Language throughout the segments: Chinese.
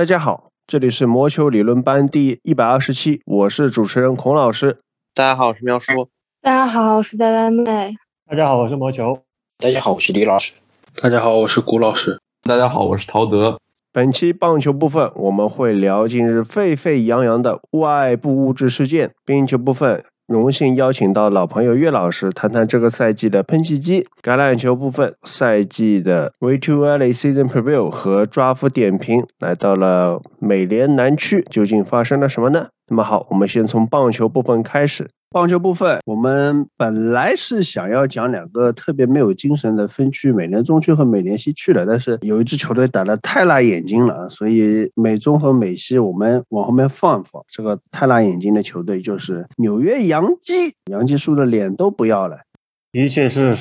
大家好，这里是魔球理论班第一百二十期，我是主持人孔老师。大家好，我是喵叔。大家好，我是呆呆妹。大家好，我是魔球。大家好，我是李老师。大家好，我是谷老师。大家好，我是陶德。本期棒球部分，我们会聊近日沸沸扬扬的外部物质事件。冰球部分。荣幸邀请到老朋友岳老师谈谈这个赛季的喷气机。橄榄球部分赛季的 Virtual Season Preview 和抓夫点评来到了美联南区，究竟发生了什么呢？那么好，我们先从棒球部分开始。棒球部分，我们本来是想要讲两个特别没有精神的分区，美联中区和美联西区的，但是有一支球队打得太辣眼睛了，所以美中和美西我们往后面放一放。这个太辣眼睛的球队就是纽约洋基，洋基输的脸都不要了。的确是。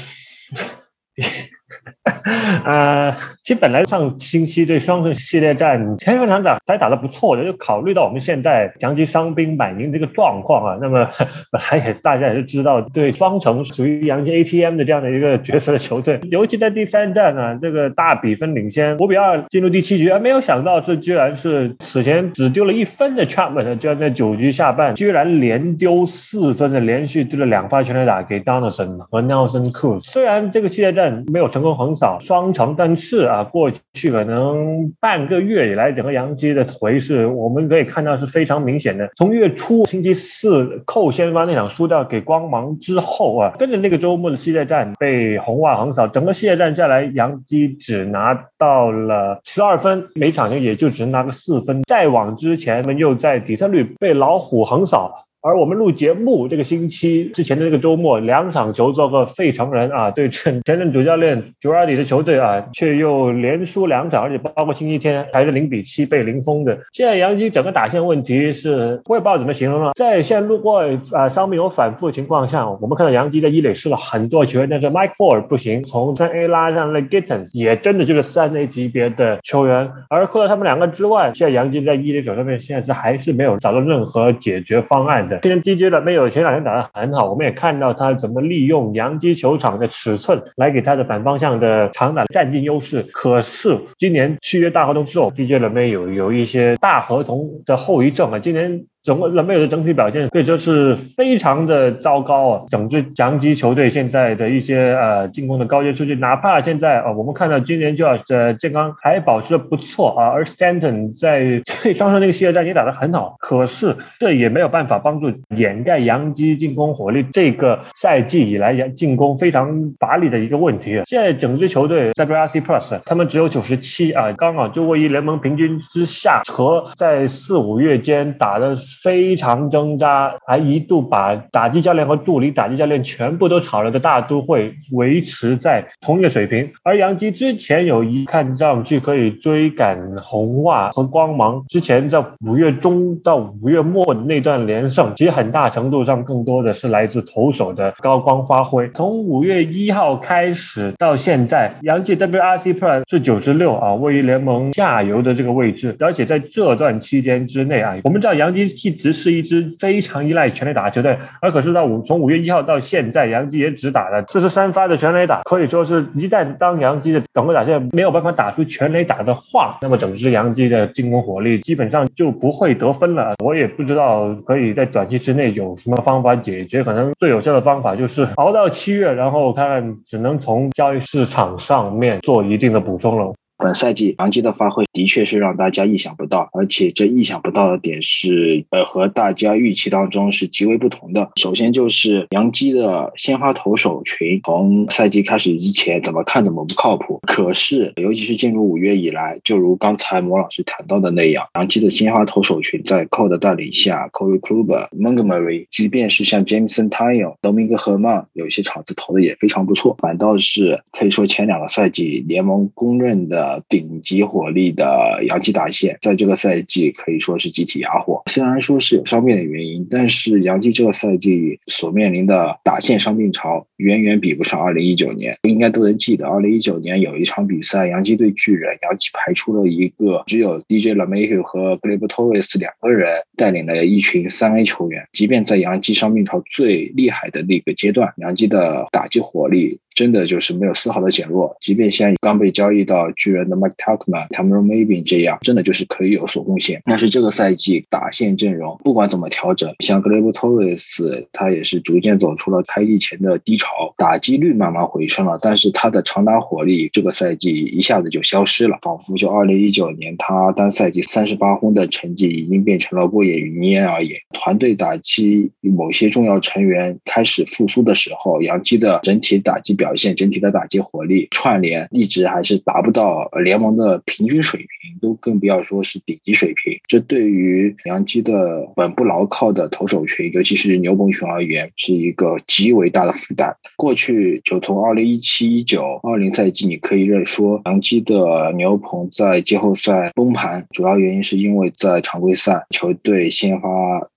呃，其实本来上星期对双城系列战前半场打才打得不错的，就考虑到我们现在杨基伤兵满营这个状况啊，那么本来也大家也是知道，对双城属于杨基 ATM 的这样的一个角色的球队，尤其在第三战呢，这个大比分领先五比二进入第七局，而没有想到是居然是此前只丢了一分的 Chapman，居然在九局下半居然连丢四分的，连续丢了两发全垒打给 Donaldson 和 Nelson Cruz，虽然这个系列战没有成成功横扫。双城，但是啊，过去可能半个月以来，整个洋基的颓势，我们可以看到是非常明显的。从月初星期四扣先发那场输掉给光芒之后啊，跟着那个周末的系列战被红袜横扫，整个系列战下来，洋基只拿到了十二分，每场球也就只能拿个四分。再往之前，我们又在底特律被老虎横扫。而我们录节目这个星期之前的这个周末，两场球做个费城人啊，对阵前任主教练九二里的球队啊，却又连输两场，而且包括星期天还是零比七被零封的。现在杨基整个打线问题是，我也不知道怎么形容了。在现在路过啊伤病有反复的情况下，我们看到杨基在一垒试了很多球员，但是 Mike Ford 不行，从三 A 拉上了 Gittens，也真的就是三 A 级别的球员。而除了他们两个之外，现在杨基在一垒手上面现在是还是没有找到任何解决方案。今天 DJ 的没有前两天打得很好，我们也看到他怎么利用洋基球场的尺寸来给他的反方向的长打占尽优势。可是今年续约大合同之后，DJ 的没有有一些大合同的后遗症啊，今年。整个人没有的整体表现可以说是非常的糟糕啊！整支强基球队现在的一些呃进攻的高阶数据，哪怕现在啊，我们看到今年就要呃健康还保持的不错啊，而 Stanton 在 最双上那个系列战也打得很好，可是这也没有办法帮助掩盖杨基进攻火力这个赛季以来进攻非常乏力的一个问题！现在整支球队 WRC Plus 他们只有九十七啊，刚好就位于联盟平均之下，和在四五月间打的。非常挣扎，还一度把打击教练和助理打击教练全部都炒了的大都会维持在同一个水平。而杨基之前有一看上去可以追赶红袜和光芒，之前在五月中到五月末的那段连胜，其实很大程度上更多的是来自投手的高光发挥。从五月一号开始到现在，杨基 WRC Plus 是九十六啊，位于联盟下游的这个位置。而且在这段期间之内啊，我们知道杨基。一直是一支非常依赖全垒打的球队，而可是到五从五月一号到现在，杨基也只打了四十三发的全垒打，可以说是一旦当杨基的整个打线没有办法打出全垒打的话，那么整支杨基的进攻火力基本上就不会得分了。我也不知道可以在短期之内有什么方法解决，可能最有效的方法就是熬到七月，然后看看只能从交易市场上面做一定的补充了。本赛季杨基的发挥的确是让大家意想不到，而且这意想不到的点是，呃，和大家预期当中是极为不同的。首先就是杨基的鲜花投手群，从赛季开始之前怎么看怎么不靠谱。可是，尤其是进入五月以来，就如刚才莫老师谈到的那样，杨基的鲜花投手群在 Cole 的带领下，Corey Kluber、Montgomery，即便是像 Jameson Taylor、德明格赫曼，有些场子投的也非常不错。反倒是可以说前两个赛季联盟公认的。顶级火力的洋基打线，在这个赛季可以说是集体哑火。虽然说是有伤病的原因，但是洋基这个赛季所面临的打线伤病潮远远比不上2019年。应该都能记得，2019年有一场比赛，洋基对巨人，洋基排出了一个只有 DJ LeMahieu 和 Gleyber Torres 两个人带领的一群三 A 球员。即便在洋基伤病潮最厉害的那个阶段，洋基的打击火力。真的就是没有丝毫的减弱。即便像刚被交易到巨人的 Mike Tauchman、Cameron Maybin 这样，真的就是可以有所贡献。但是这个赛季打线阵容不管怎么调整，像 Gleyber Torres 他也是逐渐走出了开季前的低潮，打击率慢慢回升了，但是他的长打火力这个赛季一下子就消失了，仿佛就2019年他单赛季三十八轰的成绩已经变成了过眼云烟而已。团队打击某些重要成员开始复苏的时候，杨基的整体打击表表现、整体的打击火力串联一直还是达不到联盟的平均水平，都更不要说是顶级水平。这对于杨基的稳不牢靠的投手群，尤其是牛棚群而言，是一个极为大的负担。过去就从二零一七、一九、二零赛季，你可以认说杨基的牛棚在季后赛崩盘，主要原因是因为在常规赛球队先发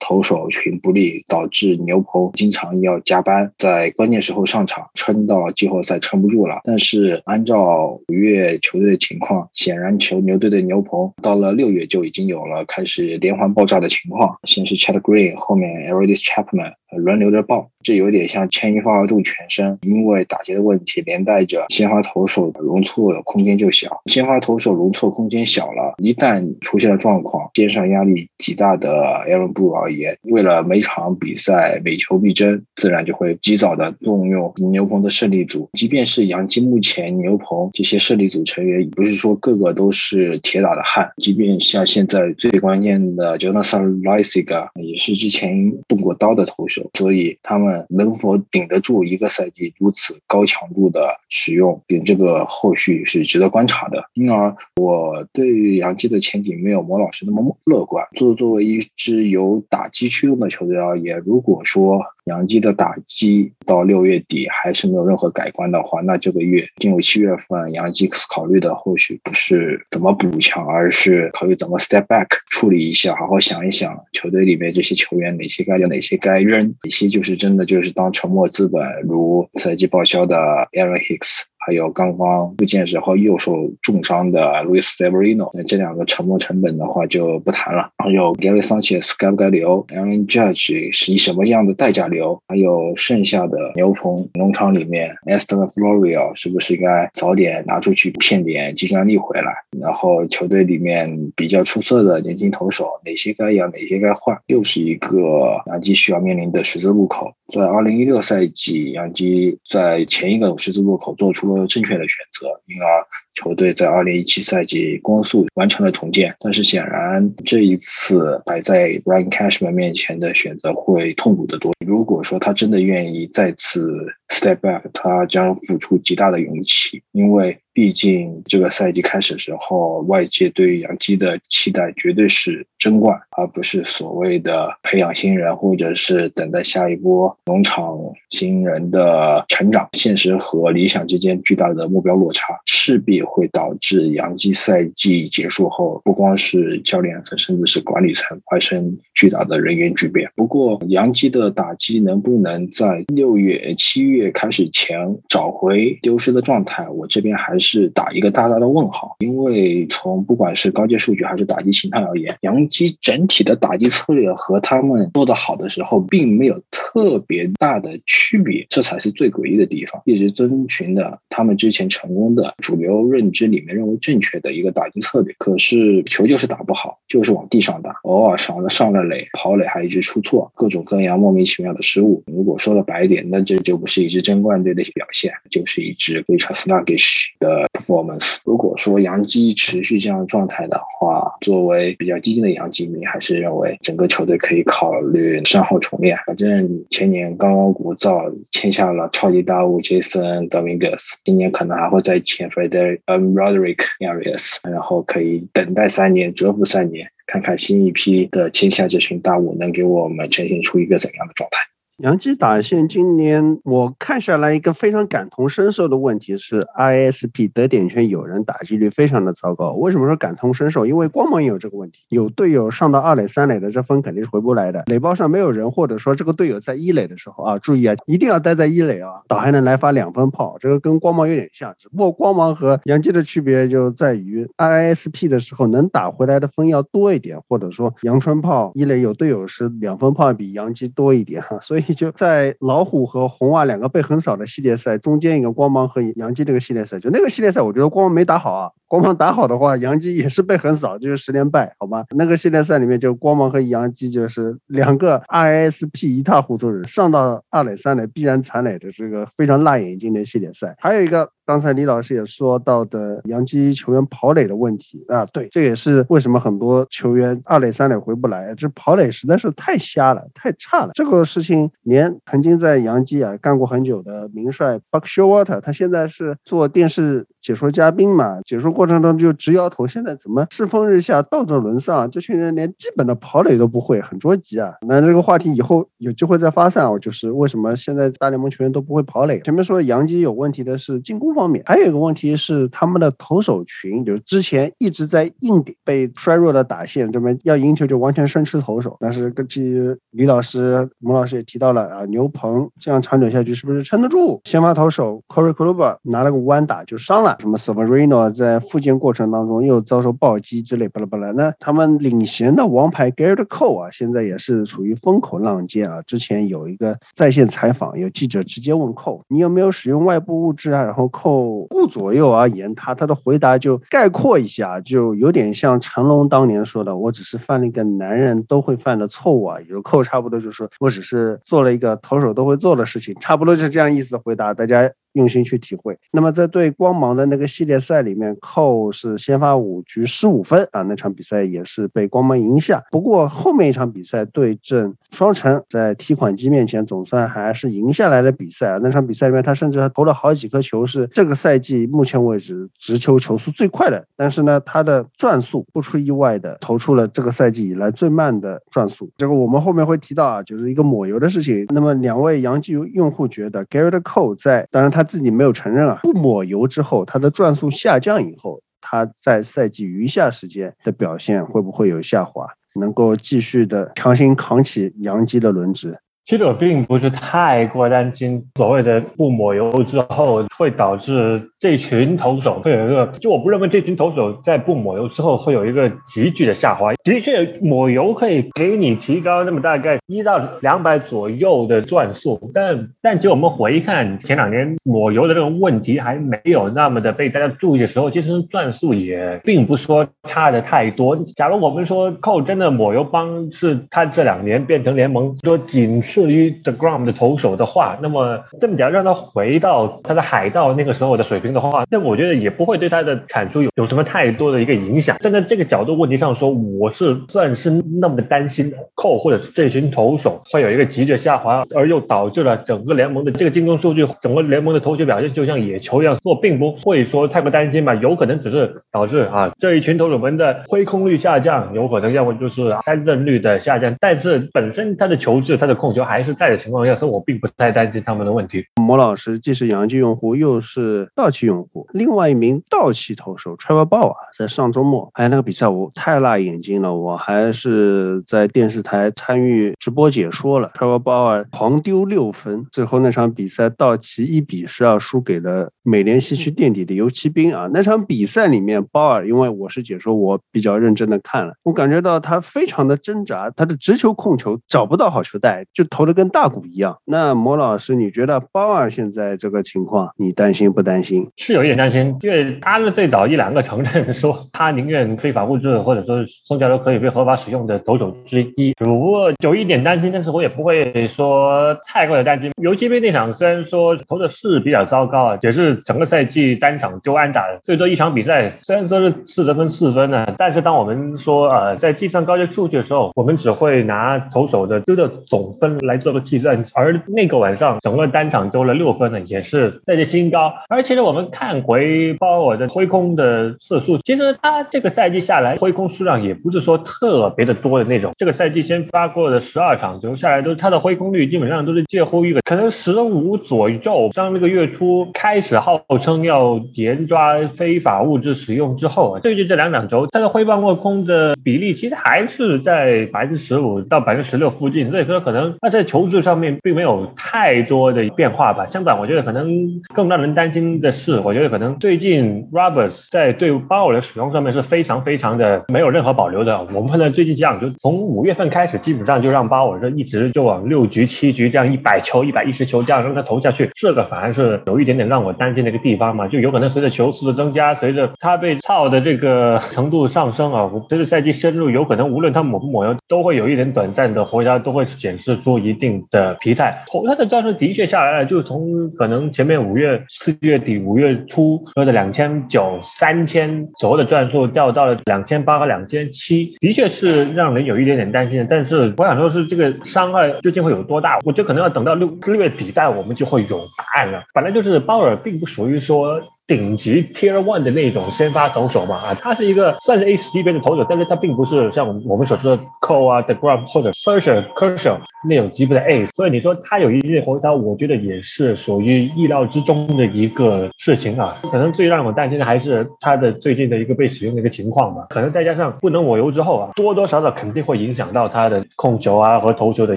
投手群不利，导致牛棚经常要加班，在关键时候上场，撑到季后赛撑不住了。但是按照五月球队的情况，显然球牛队的牛棚到了六月就已经有了开始连环爆炸的情况，先是 Chad Green，后面 e r i d i s Chapman。轮流着爆，这有点像牵一发而动全身。因为打击的问题，连带着先发投手容错空间就小。先发投手容错空间小了，一旦出现了状况，肩上压力极大的 Aaron b o o 而言，为了每场比赛每球必争，自然就会及早的动用牛棚的胜利组。即便是杨基目前牛棚这些胜利组成员，不是说个个都是铁打的汉。即便像现在最关键的 Jonathan Lysiga，也是之前动过刀的投手。所以他们能否顶得住一个赛季如此高强度的使用，并这个后续是值得观察的。因而，我对杨基的前景没有魔老师那么乐观。作作为一支有打击驱动的球队而言，如果说杨基的打击到六月底还是没有任何改观的话，那这个月进入七月份，杨基考虑的或许不是怎么补强，而是考虑怎么 step back 处理一下，好好想一想球队里面这些球员哪些该留，哪些该扔，哪些就是真的就是当沉默资本，如赛季报销的 Aaron Hicks。还有刚刚复健时候又受重伤的 Luis Severino，那这两个沉没成本的话就不谈了。还有 Gary Sanchez 该不该留？Alan Judge 是以什么样的代价留？还有剩下的牛棚农场里面，Eston Florio 是不是该早点拿出去骗点竞争力回来？然后球队里面比较出色的年轻投手，哪些该养，哪些该换？又是一个杨基需要面临的十字路口。在2016赛季，杨基在前一个十字路口做出了正确的选择，因而。球队在二零一七赛季光速完成了重建，但是显然这一次摆在 Ryan Cashman 面前的选择会痛苦得多。如果说他真的愿意再次 step back，他将付出极大的勇气，因为毕竟这个赛季开始的时候，外界对于杨基的期待绝对是争冠，而不是所谓的培养新人或者是等待下一波农场新人的成长。现实和理想之间巨大的目标落差，势必。会导致杨基赛季结束后，不光是教练层，甚至是管理层发生巨大的人员巨变。不过，杨基的打击能不能在六月、七月月开始前找回丢失的状态，我这边还是打一个大大的问号。因为从不管是高阶数据还是打击形态而言，杨基整体的打击策略和他们做得好的时候，并没有特别大的区别，这才是最诡异的地方。一直遵循的他们之前成功的主流。认知里面认为正确的一个打击策略，可是球就是打不好，就是往地上打，偶尔上了上了垒，跑垒还一直出错，各种各样莫名其妙的失误。如果说的白点，那这就不是一一支争冠队的表现，就是一支非常 sluggish 的 performance。如果说杨基持续这样状态的话，作为比较激进的杨基迷，还是认为整个球队可以考虑三号重练。反正前年刚刚鼓噪签下了超级大物 Jason Dominguez，今年可能还会再签 f r e d e r i c，Roderick Arias，然后可以等待三年，蛰伏三年，看看新一批的签下这群大物能给我们呈现出一个怎样的状态。杨基打线今年我看下来一个非常感同身受的问题是，ISP 得点圈有人打击率非常的糟糕。为什么说感同身受？因为光芒也有这个问题，有队友上到二垒三垒的这分肯定是回不来的。垒包上没有人，或者说这个队友在一垒的时候啊，注意啊，一定要待在一垒啊，倒还能来发两分炮。这个跟光芒有点像，只不过光芒和杨基的区别就在于 ISP 的时候能打回来的分要多一点，或者说阳春炮一垒有队友是两分炮比杨基多一点哈，所以。就在老虎和红袜两个被横扫的系列赛中间，一个光芒和杨基这个系列赛，就那个系列赛，我觉得光芒没打好啊。光芒打好的话，杨基也是被横扫，就是十连败，好吗？那个系列赛里面，就光芒和杨基就是两个 ISP 一塌糊涂人，上到二垒三垒必然残垒的这个非常辣眼睛的系列赛。还有一个。刚才李老师也说到的杨基球员跑垒的问题啊，对，这也是为什么很多球员二垒三垒回不来，这跑垒实在是太瞎了，太差了。这个事情连曾经在杨基啊干过很久的名帅 Buck s h o w a t e r 他现在是做电视解说嘉宾嘛，解说过程中就直摇头，现在怎么世风日下，道德沦丧，这群人连基本的跑垒都不会，很着急啊。那这个话题以后有机会再发散，就是为什么现在大联盟球员都不会跑垒？前面说杨基有问题的是进攻。方面还有一个问题是，他们的投手群就是之前一直在硬顶，被衰弱的打线这边要赢球就完全生吃投手。但是根据李老师、蒙老师也提到了啊，牛棚这样长久下去是不是撑得住？先发投手 Corey Kluber 拿了个弯打就伤了，什么 Severino 在复健过程当中又遭受暴击之类巴拉巴拉。那他们领衔的王牌 Garrett Cole 啊，现在也是处于风口浪尖啊。之前有一个在线采访，有记者直接问 Cole，你有没有使用外部物质啊？然后 Cole 顾左右而言他，他的回答就概括一下，就有点像成龙当年说的：“我只是犯了一个男人都会犯的错误啊。”有扣差不多就是说我只是做了一个投手都会做的事情，差不多就是这样意思的回答。大家。用心去体会。那么在对光芒的那个系列赛里面，寇是先发五局十五分啊，那场比赛也是被光芒赢下。不过后面一场比赛对阵双城，在提款机面前总算还是赢下来的比赛。那场比赛里面他甚至还投了好几颗球，是这个赛季目前为止直球球速最快的。但是呢，他的转速不出意外的投出了这个赛季以来最慢的转速。这个我们后面会提到啊，就是一个抹油的事情。那么两位洋基用户觉得 Garrett Cole 在，当然他。他自己没有承认啊，不抹油之后，他的转速下降以后，他在赛季余下时间的表现会不会有下滑？能够继续的强行扛起杨基的轮值？其实我并不是太过担心所谓的不抹油之后会导致这群投手会有一个，就我不认为这群投手在不抹油之后会有一个急剧的下滑。的确，抹油可以给你提高那么大概一到两百左右的转速，但但就我们回看前两年抹油的这个问题还没有那么的被大家注意的时候，其实转速也并不说差的太多。假如我们说扣真的抹油帮是他这两年变成联盟说仅至于 The Grom 的投手的话，那么这么点让他回到他的海盗那个时候的水平的话，那我觉得也不会对他的产出有有什么太多的一个影响。站在这个角度问题上说，我是算是那么担心扣或者这群投手会有一个急剧下滑，而又导致了整个联盟的这个进攻数据，整个联盟的投球表现就像野球一样。我并不会说太过担心吧，有可能只是导致啊这一群投手们的挥空率下降，有可能要么就是三振率的下降，但是本身他的球质、他的控球。还是在的情况下，所以我并不太担心他们的问题。莫老师既是洋基用户，又是道奇用户。另外一名道奇投手 Trevor Bauer 在上周末，哎，那个比赛我太辣眼睛了，我还是在电视台参与直播解说了。Trevor Bauer 狂丢六分，最后那场比赛道奇一比十二输给了美联西区垫底的游骑兵啊。那场比赛里面，鲍尔因为我是解说，我比较认真的看了，我感觉到他非常的挣扎，他的直球控球找不到好球带，就投。的跟大鼓一样。那莫老师，你觉得鲍尔现在这个情况，你担心不担心？是有一点担心，因为他是最早一两个承认 说他宁愿非法物质或者说剩下都可以被合法使用的投手之一。只不过有一点担心，但是我也不会说太过的担心。游击兵那场虽然说投的是比较糟糕啊，也是整个赛季单场丢安打最多一场比赛，虽然说是四十分四分呢，但是当我们说呃在计算高阶数据的时候，我们只会拿投手的丢的总分。来做个计算，而那个晚上整个单场丢了六分呢，也是赛季新高。而其实我们看回鲍尔的挥空的次数，其实他这个赛季下来挥空数量也不是说特别的多的那种。这个赛季先发过的十二场球下来，都他的挥空率基本上都是介乎一个可能十五左右。当那个月初开始号称要严抓非法物质使用之后，最近这两场球他的挥棒过空的比例其实还是在百分之十五到百分之十六附近。所以说可能他。在球质上面并没有太多的变化吧。相反，我觉得可能更让人担心的是，我觉得可能最近 Roberts 在对鲍尔的使用上面是非常非常的没有任何保留的。我们看到最近这样，就从五月份开始，基本上就让鲍尔这一直就往六局、七局这样一百球、一百一十球这样让他投下去，这个反而是有一点点让我担心的一个地方嘛。就有可能随着球速的增加，随着他被操的这个程度上升啊，随着赛季深入，有可能无论他抹不抹油，都会有一点短暂的回家，都会显示出一定的疲态。它的战术的确下来了，就从可能前面五月、四月底、五月初喝的两千九、三千左右的转速，掉到了两千八和两千七，的确是让人有一点点担心。但是我想说，是这个伤害究竟会有多大？我觉得可能要等到六六月底，代我们就会有答案了。本来就是鲍尔，并不属于说。顶级 Tier One 的那种先发投手嘛啊，他是一个算是 ace 级别的投手，但是他并不是像我们所知的 Cole 啊、The Grub 或者 Searcher、Kershaw 那种级别的 ace，所以你说他有一定回调，我觉得也是属于意料之中的一个事情啊。可能最让我担心的还是他的最近的一个被使用的一个情况吧，可能再加上不能抹油之后啊，多多少少肯定会影响到他的控球啊和投球的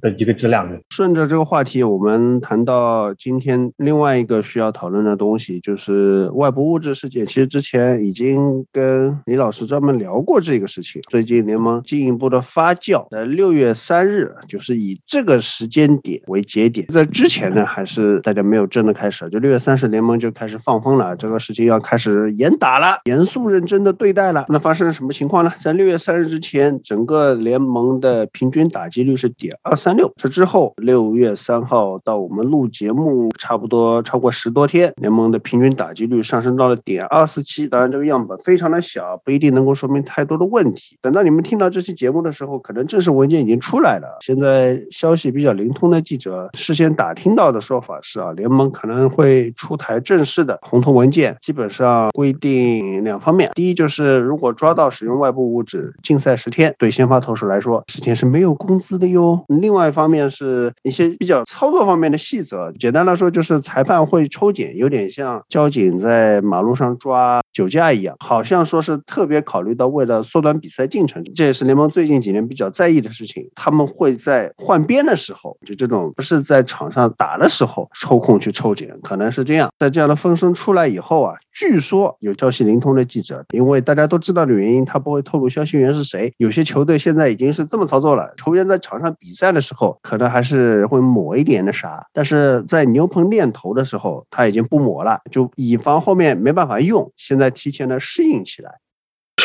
的一个质量的。顺着这个话题，我们谈到今天另外一个需要讨论的东西就是。外部物质事件，其实之前已经跟李老师专门聊过这个事情。最近联盟进一步的发酵，在六月三日，就是以这个时间点为节点。在之前呢，还是大家没有真的开始，就六月三十，联盟就开始放风了，这个事情要开始严打了，严肃认真的对待了。那发生了什么情况呢？在六月三日之前，整个联盟的平均打击率是点二三六。这之后，六月三号到我们录节目，差不多超过十多天，联盟的平均打击率。上升到了点二四七，当然这个样本非常的小，不一定能够说明太多的问题。等到你们听到这期节目的时候，可能正式文件已经出来了。现在消息比较灵通的记者事先打听到的说法是啊，联盟可能会出台正式的红头文件，基本上规定两方面：第一就是如果抓到使用外部物质，禁赛十天，对先发投手来说十天是没有工资的哟。另外一方面是一些比较操作方面的细则，简单来说就是裁判会抽检，有点像交警在。在马路上抓酒驾一样，好像说是特别考虑到为了缩短比赛进程，这也是联盟最近几年比较在意的事情。他们会在换边的时候，就这种不是在场上打的时候抽空去抽检，可能是这样。在这样的风声出来以后啊，据说有消息灵通的记者，因为大家都知道的原因，他不会透露消息源是谁。有些球队现在已经是这么操作了，球员在场上比赛的时候，可能还是会抹一点的啥，但是在牛棚练投的时候，他已经不抹了，就以防。后面没办法用，现在提前的适应起来。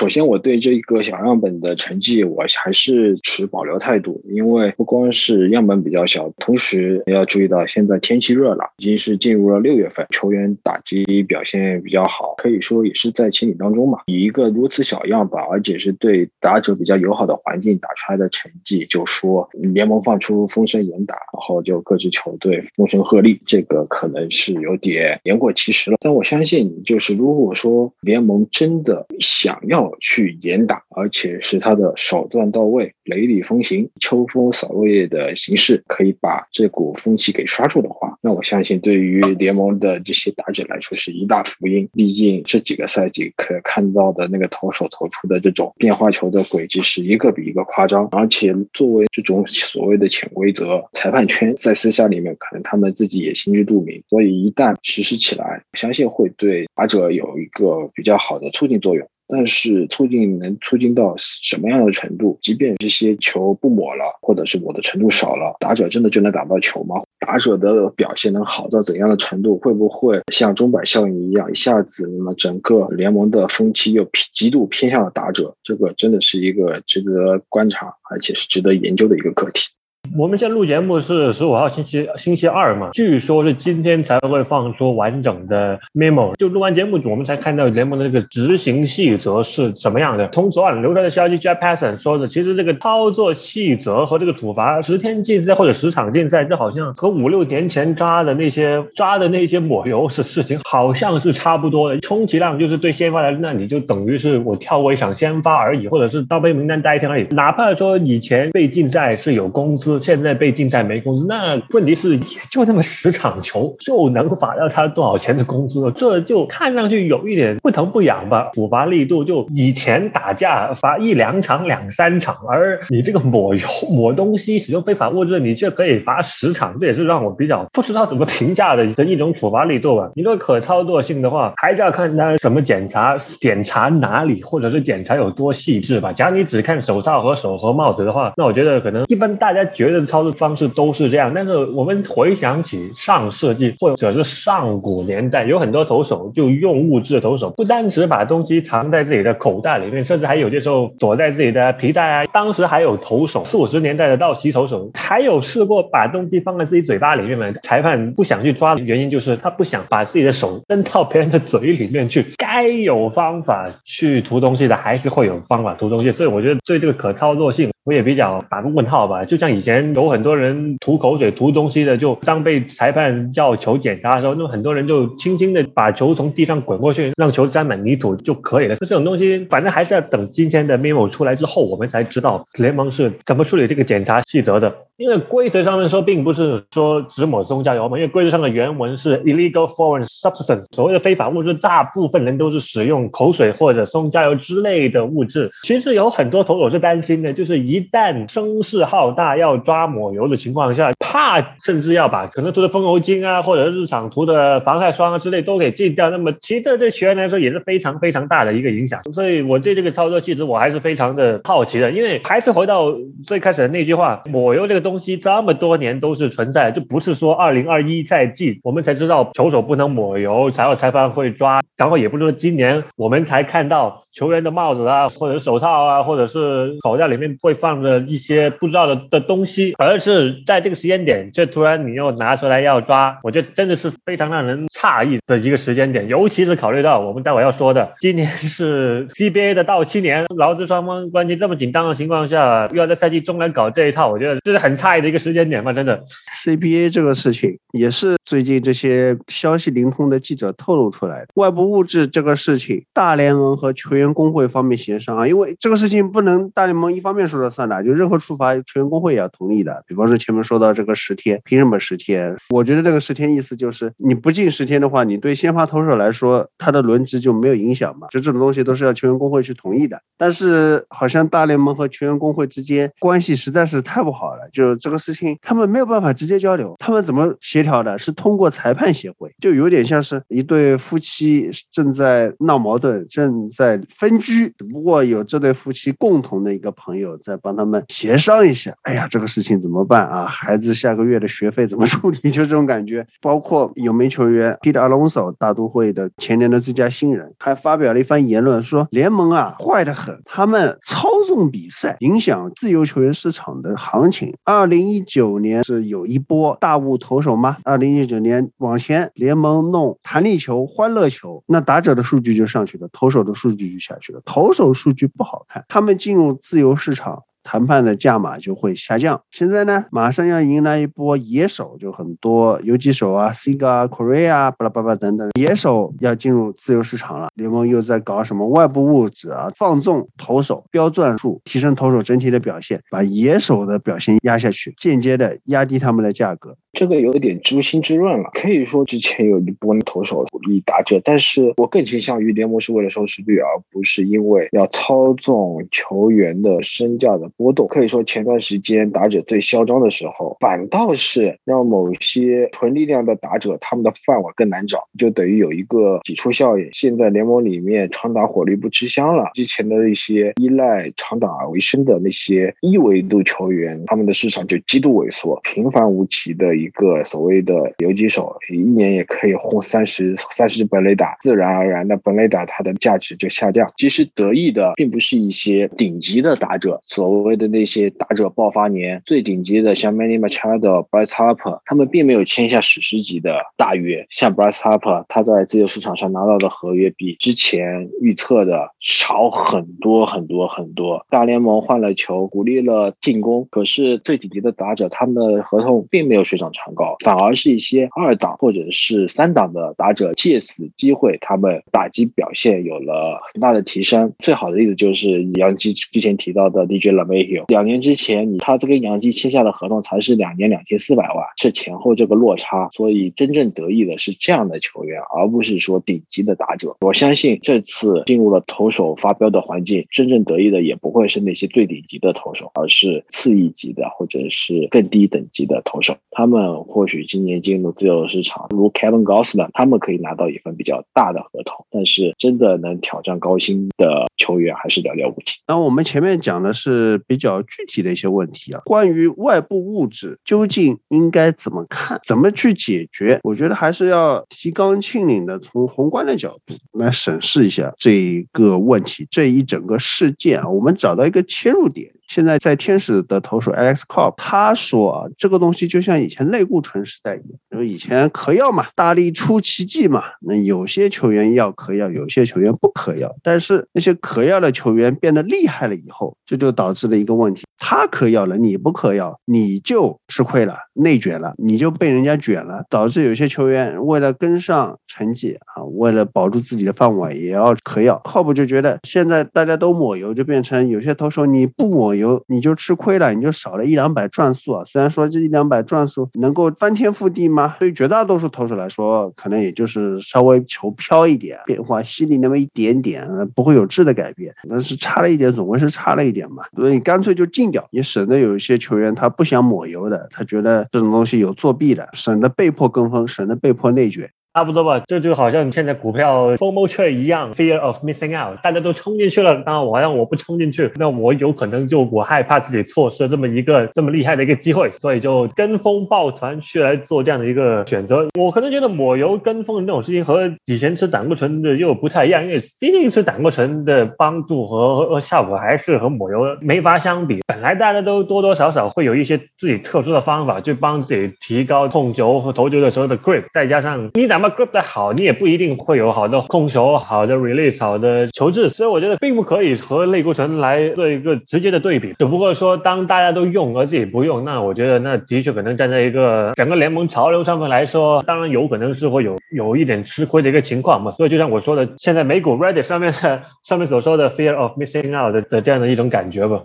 首先，我对这个小样本的成绩，我还是持保留态度，因为不光是样本比较小，同时要注意到现在天气热了，已经是进入了六月份，球员打击表现比较好，可以说也是在情理当中嘛。以一个如此小样本，而且是对打者比较友好的环境打出来的成绩，就说联盟放出风声严打，然后就各支球队风声鹤唳，这个可能是有点言过其实了。但我相信，就是如果说联盟真的想要，去严打，而且是他的手段到位、雷厉风行、秋风扫落叶的形式，可以把这股风气给刷住的话，那我相信对于联盟的这些打者来说是一大福音。毕竟这几个赛季可看到的那个投手投出的这种变化球的轨迹是一个比一个夸张，而且作为这种所谓的潜规则，裁判圈在私下里面可能他们自己也心知肚明，所以一旦实施起来，相信会对打者有一个比较好的促进作用。但是促进能促进到什么样的程度？即便这些球不抹了，或者是抹的程度少了，打者真的就能打到球吗？打者的表现能好到怎样的程度？会不会像钟摆效应一样，一下子那么整个联盟的风气又极度偏向了打者？这个真的是一个值得观察，而且是值得研究的一个课题。我们现在录节目是十五号星期星期二嘛，据说是今天才会放出完整的 memo。就录完节目，我们才看到联盟的这个执行细则是什么样的。从昨晚流出的消息，Jeff Passan 说的，其实这个操作细则和这个处罚十天禁赛或者十场禁赛，这好像和五六年前抓的那些抓的那些抹油是事情，好像是差不多的。充其量就是对先发来，那你就等于是我跳过一场先发而已，或者是到被名单待一天而已。哪怕说以前被禁赛是有工资。现在被禁在没工资。那问题是，也就那么十场球，就能罚到他多少钱的工资？这就看上去有一点不疼不痒吧？处罚力度就以前打架罚一两场、两三场，而你这个抹油、抹东西、使用非法物质，你却可以罚十场，这也是让我比较不知道怎么评价的的一种处罚力度吧。你说可操作性的话，还是要看他怎么检查、检查哪里，或者是检查有多细致吧。假如你只看手套和手和帽子的话，那我觉得可能一般大家觉得操作方式都是这样。但是我们回想起上世纪或者是上古年代，有很多投手就用物质的投手，不单只把东西藏在自己的口袋里面，甚至还有些时候躲在自己的皮带啊。当时还有投手，四五十年代的道奇投手，还有试过把东西放在自己嘴巴里面嘛？裁判不想去抓的原因就是他不想把自己的手伸到别人的嘴里面去。该有方法去涂东西的，还是会有方法涂东西。所以我觉得对这个可操作性。我也比较打个问号吧，就像以前前有很多人吐口水、吐东西的，就当被裁判要求检查的时候，那么很多人就轻轻的把球从地上滚过去，让球沾满泥土就可以了。这种东西，反正还是要等今天的 memo 出来之后，我们才知道联盟是怎么处理这个检查细则的。因为规则上面说，并不是说只抹松加油嘛，因为规则上的原文是 illegal foreign substance，所谓的非法物质，大部分人都是使用口水或者松加油之类的物质。其实有很多投手是担心的，就是一旦声势浩大要抓抹油的情况下，怕甚至要把可能涂的风油精啊，或者日常涂的防晒霜啊之类都给禁掉。那么其实这对球员来说也是非常非常大的一个影响。所以我对这个操作细则我还是非常的好奇的，因为还是回到最开始的那句话，抹油这个东西这么多年都是存在，就不是说二零二一赛季我们才知道球手不能抹油，才有裁判会抓，然后也不是说今年我们才看到球员的帽子啊，或者手套啊，或者是口袋里面会。放着一些不知道的的东西，而是在这个时间点，这突然你又拿出来要抓，我觉得真的是非常让人诧异的一个时间点。尤其是考虑到我们待会要说的，今年是 CBA 的到期年，劳资双方关系这么紧张的情况下，又要在赛季中来搞这一套，我觉得这是很诧异的一个时间点嘛，真的。CBA 这个事情也是最近这些消息灵通的记者透露出来的。外部物质这个事情，大联盟和球员工会方面协商啊，因为这个事情不能大联盟一方面说了算的，就任何处罚球员工会也要同意的。比方说前面说到这个十天，凭什么十天？我觉得这个十天意思就是你不进十天的话，你对先发投手来说他的轮值就没有影响嘛。就这种东西都是要球员工会去同意的。但是好像大联盟和球员工会之间关系实在是太不好了，就这个事情他们没有办法直接交流，他们怎么协调的？是通过裁判协会，就有点像是一对夫妻正在闹矛盾，正在分居，只不过有这对夫妻共同的一个朋友在帮他们协商一下。哎呀，这个事情怎么办啊？孩子下个月的学费怎么处理？就这种感觉。包括有名球员 Peter Alonso，大都会的前年的最佳新人，还发表了一番言论，说联盟啊坏得很，他们操纵比赛，影响自由球员市场的行情。二零一九年是有一波大雾投手吗？二零一九年往前，联盟弄弹力球、欢乐球，那打者的数据就上去了，投手的数据就下去了。投手数据不好看，他们进入自由市场。谈判的价码就会下降。现在呢，马上要迎来一波野手，就很多游击手啊，Siga、Korea、巴拉巴拉等等，野手要进入自由市场了。联盟又在搞什么外部物质啊，放纵投手标钻数，提升投手整体的表现，把野手的表现压下去，间接的压低他们的价格。这个有点诛心之论了。可以说之前有一波投手鼓励打者，但是我更倾向于联盟是为了收视率，而不是因为要操纵球员的身价的波动。可以说前段时间打者最嚣张的时候，反倒是让某些纯力量的打者他们的饭碗更难找，就等于有一个挤出效应。现在联盟里面长打火力不吃香了，之前的一些依赖长打为生的那些一维度球员，他们的市场就极度萎缩，平凡无奇的。一个所谓的游击手，一年也可以轰三十三十本垒打，自然而然的本垒打它的价值就下降。其实得意的并不是一些顶级的打者，所谓的那些打者爆发年最顶级的，像 Manny Machado、Bryce Harper，他们并没有签下史诗级的大约。像 Bryce Harper，他在自由市场上拿到的合约比之前预测的少很多很多很多。大联盟换了球，鼓励了进攻，可是最顶级的打者他们的合同并没有水涨。长高，反而是一些二档或者是三档的打者借此机会，他们打击表现有了很大的提升。最好的例子就是杨基之前提到的 DJ LaMahio，两年之前，你他这跟杨基签下的合同才是两年两千四百万，是前后这个落差，所以真正得意的是这样的球员，而不是说顶级的打者。我相信这次进入了投手发飙的环境，真正得意的也不会是那些最顶级的投手，而是次一级的或者是更低等级的投手。他们嗯或许今年进入自由市场，如 Kevin g o s m a n 他们可以拿到一份比较大的合同，但是真的能挑战高薪的球员还是寥寥无几。那我们前面讲的是比较具体的一些问题啊，关于外部物质究竟应该怎么看，怎么去解决？我觉得还是要提纲挈领的从宏观的角度来审视一下这一个问题，这一整个事件啊，我们找到一个切入点。现在在天使的投手 Alex Cobb 他说，这个东西就像以前类固醇时代一样，因为以前嗑药嘛，大力出奇迹嘛，那有些球员要嗑药，有些球员不嗑药，但是那些嗑药的球员变得厉害了以后，这就导致了一个问题，他嗑药了，你不嗑药，你就吃亏了，内卷了，你就被人家卷了，导致有些球员为了跟上成绩啊，为了保住自己的饭碗，也要嗑药。Cobb 就觉得现在大家都抹油，就变成有些投手你不抹油。油你就吃亏了，你就少了一两百转速啊。虽然说这一两百转速能够翻天覆地吗？对于绝大多数投手来说，可能也就是稍微球飘一点，变化犀利那么一点点，不会有质的改变。但是差了一点，总归是差了一点嘛。所以干脆就禁掉，也省得有一些球员他不想抹油的，他觉得这种东西有作弊的，省得被迫跟风，省得被迫内卷。差不多吧，这就好像现在股票 FOMO 却一样，fear of missing out，大家都冲进去了，那我好像我不冲进去，那我有可能就我害怕自己错失这么一个这么厉害的一个机会，所以就跟风抱团去来做这样的一个选择。我可能觉得抹油跟风的这种事情和以前吃胆固醇的又不太一样，因为毕竟吃胆固醇的帮助和和效果还是和抹油没法相比。本来大家都多多少少会有一些自己特殊的方法，去帮自己提高控球和投球的时候的 grip，再加上你打。那么 grip 的好，你也不一定会有好的控球、好的 release、好的球质，所以我觉得并不可以和类固醇来做一个直接的对比。只不过说，当大家都用而自己不用，那我觉得那的确可能站在一个整个联盟潮流上面来说，当然有可能是会有有一点吃亏的一个情况嘛。所以就像我说的，现在美股 Reddit 上面的上面所说的 fear of missing out 的的这样的一种感觉吧。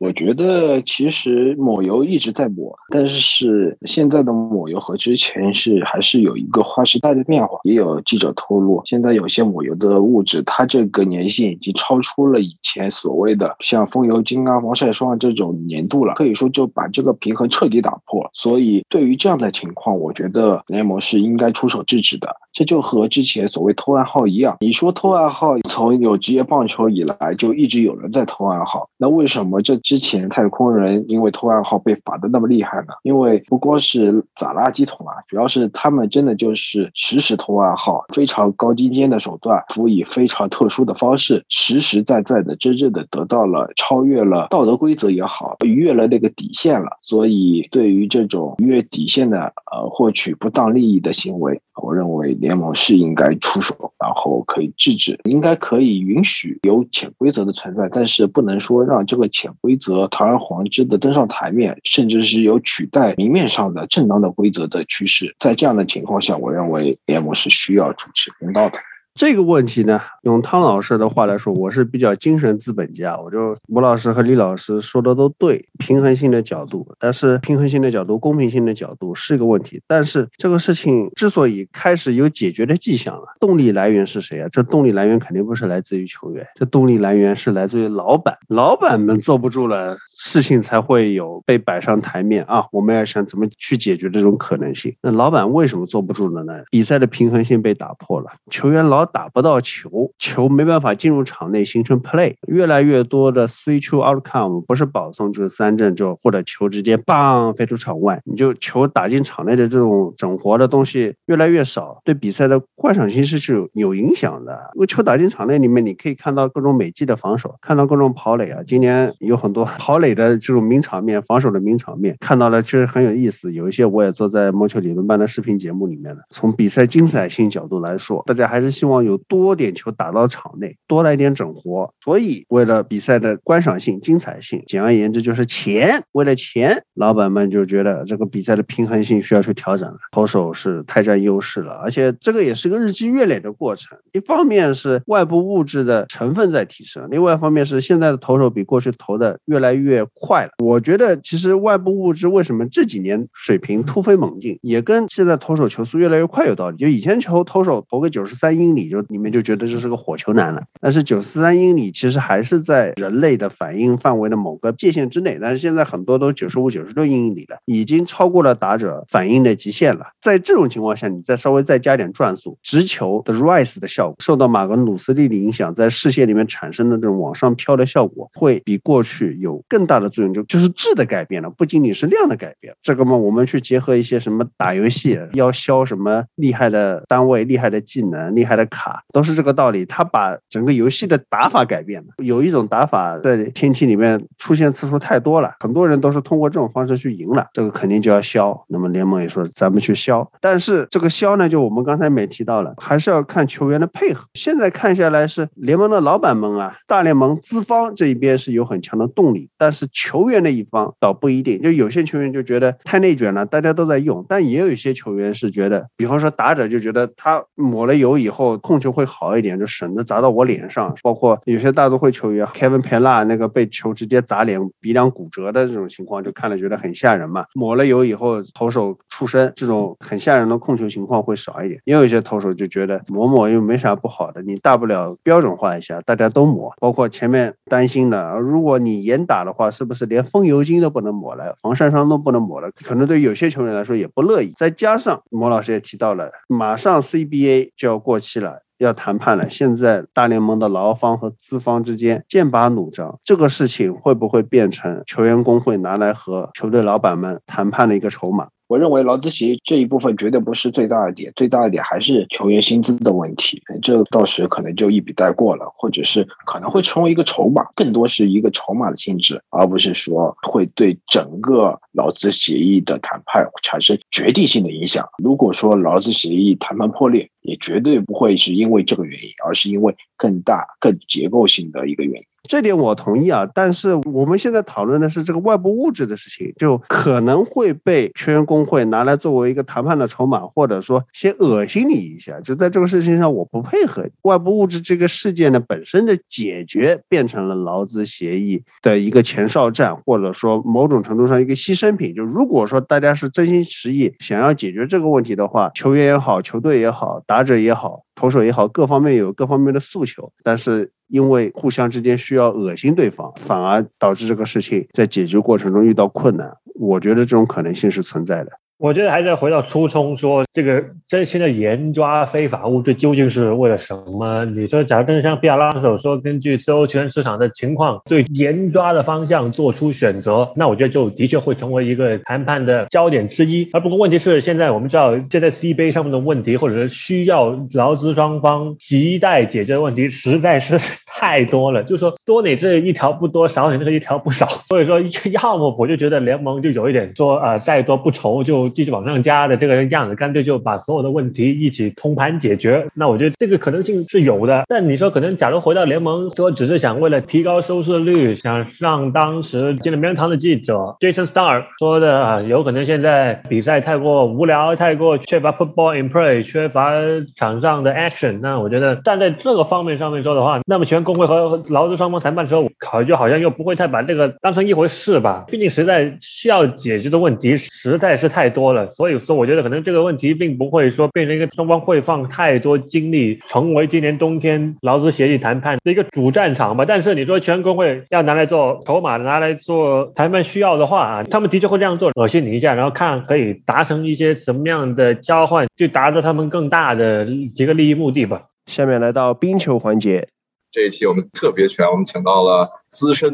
我觉得其实抹油一直在抹，但是现在的抹油和之前是还是有一个划时代的变化。也有记者透露，现在有些抹油的物质，它这个粘性已经超出了以前所谓的像风油精啊、防晒霜这种粘度了，可以说就把这个平衡彻底打破。所以对于这样的情况，我觉得联盟是应该出手制止的。这就和之前所谓偷暗号一样，你说偷暗号，从有职业棒球以来就一直有人在偷暗号，那为什么这？之前太空人因为偷暗号被罚的那么厉害呢？因为不光是砸垃圾桶啊，主要是他们真的就是实时偷暗号，非常高精尖的手段，辅以非常特殊的方式，实实在在的真正的得到了超越了道德规则也好，逾越了那个底线了。所以对于这种逾越底线的呃获取不当利益的行为，我认为联盟是应该出手，然后可以制止，应该可以允许有潜规则的存在，但是不能说让这个潜规。则堂而皇之的登上台面，甚至是有取代明面上的正当的规则的趋势。在这样的情况下，我认为联盟是需要主持公道的。这个问题呢，用汤老师的话来说，我是比较精神资本家。我就吴老师和李老师说的都对，平衡性的角度，但是平衡性的角度、公平性的角度是一个问题。但是这个事情之所以开始有解决的迹象了，动力来源是谁啊？这动力来源肯定不是来自于球员，这动力来源是来自于老板。老板们坐不住了，事情才会有被摆上台面啊！我们要想怎么去解决这种可能性。那老板为什么坐不住了呢？比赛的平衡性被打破了，球员老。打不到球，球没办法进入场内形成 play，越来越多的 switch outcome 不是保送就是三振，就或者球直接棒飞出场外，你就球打进场内的这种整活的东西越来越少，对比赛的观赏性是是有影响的。因为球打进场内里面，你可以看到各种美技的防守，看到各种跑垒啊，今年有很多 跑垒的这种名场面，防守的名场面，看到了确实很有意思。有一些我也坐在魔球理论班的视频节目里面了。从比赛精彩性角度来说，大家还是希望。望有多点球打到场内，多来点整活。所以为了比赛的观赏性、精彩性，简而言之就是钱。为了钱，老板们就觉得这个比赛的平衡性需要去调整了。投手是太占优势了，而且这个也是个日积月累的过程。一方面是外部物质的成分在提升，另外一方面是现在的投手比过去投的越来越快了。我觉得其实外部物质为什么这几年水平突飞猛进，也跟现在投手球速越来越快有道理。就以前球投手投个九十三英里，你就你们就觉得这是个火球男了。但是九十三英里其实还是在人类的反应范围的某个界限之内。但是现在很多都九十五、九十六英里了，已经超过了打者反应的极限了。在这种情况下，你再稍微再加点转速，直球的 rise 的效果，受到马格努斯力的影响，在视线里面产生的这种往上飘的效果，会比过去有更大的作用。就就是质的改变了，不仅仅是量的改变。这个嘛，我们去结合一些什么打游戏要消什么厉害的单位、厉害的技能、厉害的卡，都是这个道理。他把整个游戏的打法改变了。有一种打法在天梯里面出现次数太多了，很多人都是通过这种方式去赢了，这个肯定就要消。那么联盟也说咱们去消，但是这个消呢，就我们刚才没提到了，还是要看球员的配合。现在看下来是联盟的老板们啊，大联盟资方这一边是有很强的动力，但是球员的一方倒不一定。就有些球员就觉得太内卷了，大家都在用，但也有一些球员是觉得，比方说打者就觉得他抹了油以后控球会好一点，就省得砸到我脸上。包括有些大都会球员 Kevin p e l a 那个被球直接砸脸，鼻梁骨折的这种情况，就看了觉得很吓人嘛。抹了油以后投手出身，这种很吓人的控球情况会少一点。也有一些投手就觉得抹抹又没啥不好的，你大不了标准化一下，大家都抹。包括前面担心的，如果你严打的话，是不是连风油精都不能抹了，防晒霜都不能抹了？可能对有些球员来说也不乐意。再加上莫老师也提到了，马上 CBA 就要过期了。要谈判了，现在大联盟的劳方和资方之间剑拔弩张，这个事情会不会变成球员工会拿来和球队老板们谈判的一个筹码？我认为劳资协议这一部分绝对不是最大的点，最大的点还是球员薪资的问题。这到时可能就一笔带过了，或者是可能会成为一个筹码，更多是一个筹码的性质，而不是说会对整个劳资协议的谈判产生决定性的影响。如果说劳资协议谈判破裂，也绝对不会是因为这个原因，而是因为更大、更结构性的一个原因。这点我同意啊，但是我们现在讨论的是这个外部物质的事情，就可能会被全员工会拿来作为一个谈判的筹码，或者说先恶心你一下，就在这个事情上我不配合。外部物质这个事件呢本身的解决变成了劳资协议的一个前哨战，或者说某种程度上一个牺牲品。就如果说大家是真心实意想要解决这个问题的话，球员也好，球队也好，打者也好。投手也好，各方面有各方面的诉求，但是因为互相之间需要恶心对方，反而导致这个事情在解决过程中遇到困难。我觉得这种可能性是存在的。我觉得还是要回到初衷，说这个真心的严抓非法物质究竟是为了什么？你说，假如真的像比亚拉手说，根据自由球员市场的情况，对严抓的方向做出选择，那我觉得就的确会成为一个谈判的焦点之一。而不过问题是，现在我们知道，现在 C 杯上面的问题，或者是需要劳资双方亟待解决的问题，实在是太多了。就是说，多你这一条不多，少你那个一条不少。所以说，要么我就觉得联盟就有一点说，呃，再多不愁就。继续往上加的这个样子，干脆就把所有的问题一起通盘解决。那我觉得这个可能性是有的。但你说可能，假如回到联盟，说只是想为了提高收视率，想让当时进了名人堂的记者 Jason Star 说的，有可能现在比赛太过无聊，太过缺乏 football in play，缺乏场上的 action。那我觉得站在这个方面上面说的话，那么全工会和劳资双方谈判的时候，考就好像又不会太把这个当成一回事吧？毕竟实在需要解决的问题实在是太多。多了，所以说我觉得可能这个问题并不会说变成一个双方会放太多精力，成为今年冬天劳资协议谈判的一个主战场吧。但是你说全工会要拿来做筹码，拿来做谈判需要的话啊，他们的确会这样做，恶心你一下，然后看可以达成一些什么样的交换，就达到他们更大的几个利益目的吧。下面来到冰球环节。这一期我们特别全，我们请到了资深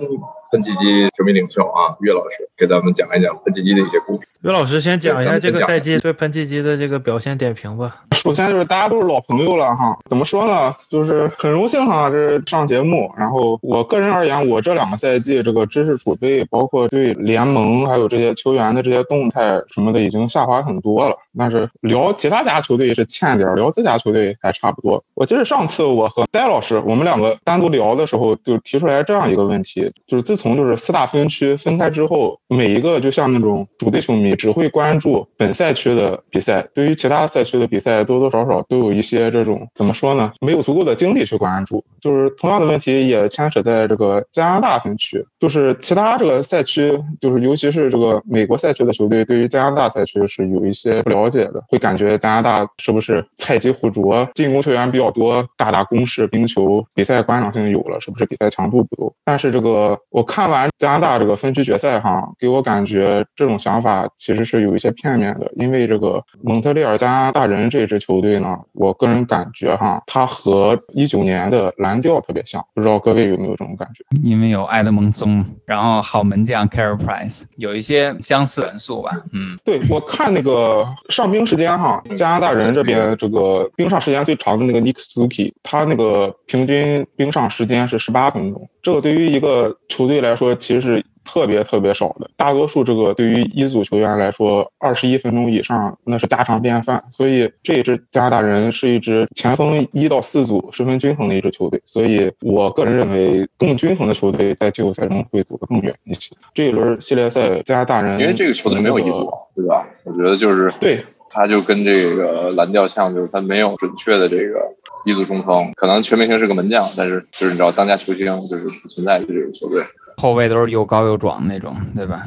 喷气机球迷领袖啊，岳老师给咱们讲一讲喷气机的一些故事。岳老师先讲一下这个赛季对喷气机的这个表现点评吧。首先就是大家都是老朋友了哈，怎么说呢？就是很荣幸哈，这是上节目。然后我个人而言，我这两个赛季这个知识储备，包括对联盟还有这些球员的这些动态什么的，已经下滑很多了。但是聊其他家球队是欠点，聊自家球队还差不多。我记得上次我和戴老师，我们两个单独聊的时候，就提出来这样一个问题，就是自从就是四大分区分开之后，每一个就像那种主队球迷只会关注本赛区的比赛，对于其他赛区的比赛多多少少都有一些这种怎么说呢？没有足够的精力去关注。就是同样的问题也牵扯在这个加拿大分区，就是其他这个赛区，就是尤其是这个美国赛区的球队，对于加拿大赛区是有一些不了解的，会感觉加拿大是不是菜鸡互啄，进攻球员比较多，大打攻势、冰球，比赛观赏性有了，是不是比赛强度不够？但是这个我看完加拿大这个分区决赛哈，给我感觉这种想法其实是有一些片面的，因为这个蒙特利尔加拿大人这支球队呢，我个人感觉哈，它和一九年的蓝调特别像，不知道各位有没有这种感觉？因为有埃德蒙松，然后好门将 Carey Price，有一些相似元素吧。嗯，对我看那个上冰时间哈，加拿大人这边这个冰上时间最长的那个 Nick Suzuki，他那个平均冰上时间是十八分钟，这个对于一个球队来说其实是。特别特别少的，大多数这个对于一组球员来说，二十一分钟以上那是家常便饭。所以这一支加拿大人是一支前锋一到四组十分均衡的一支球队。所以我个人认为，更均衡的球队在季后赛中会走得更远一些。这一轮系列赛，加拿大人因为这个球队没有一组，对吧？我觉得就是对，他就跟这个蓝调像，就是他没有准确的这个一组中锋，可能全明星是个门将，但是就是你知道当家球星就是不存在这种球队。后卫都是又高又壮那种，对吧？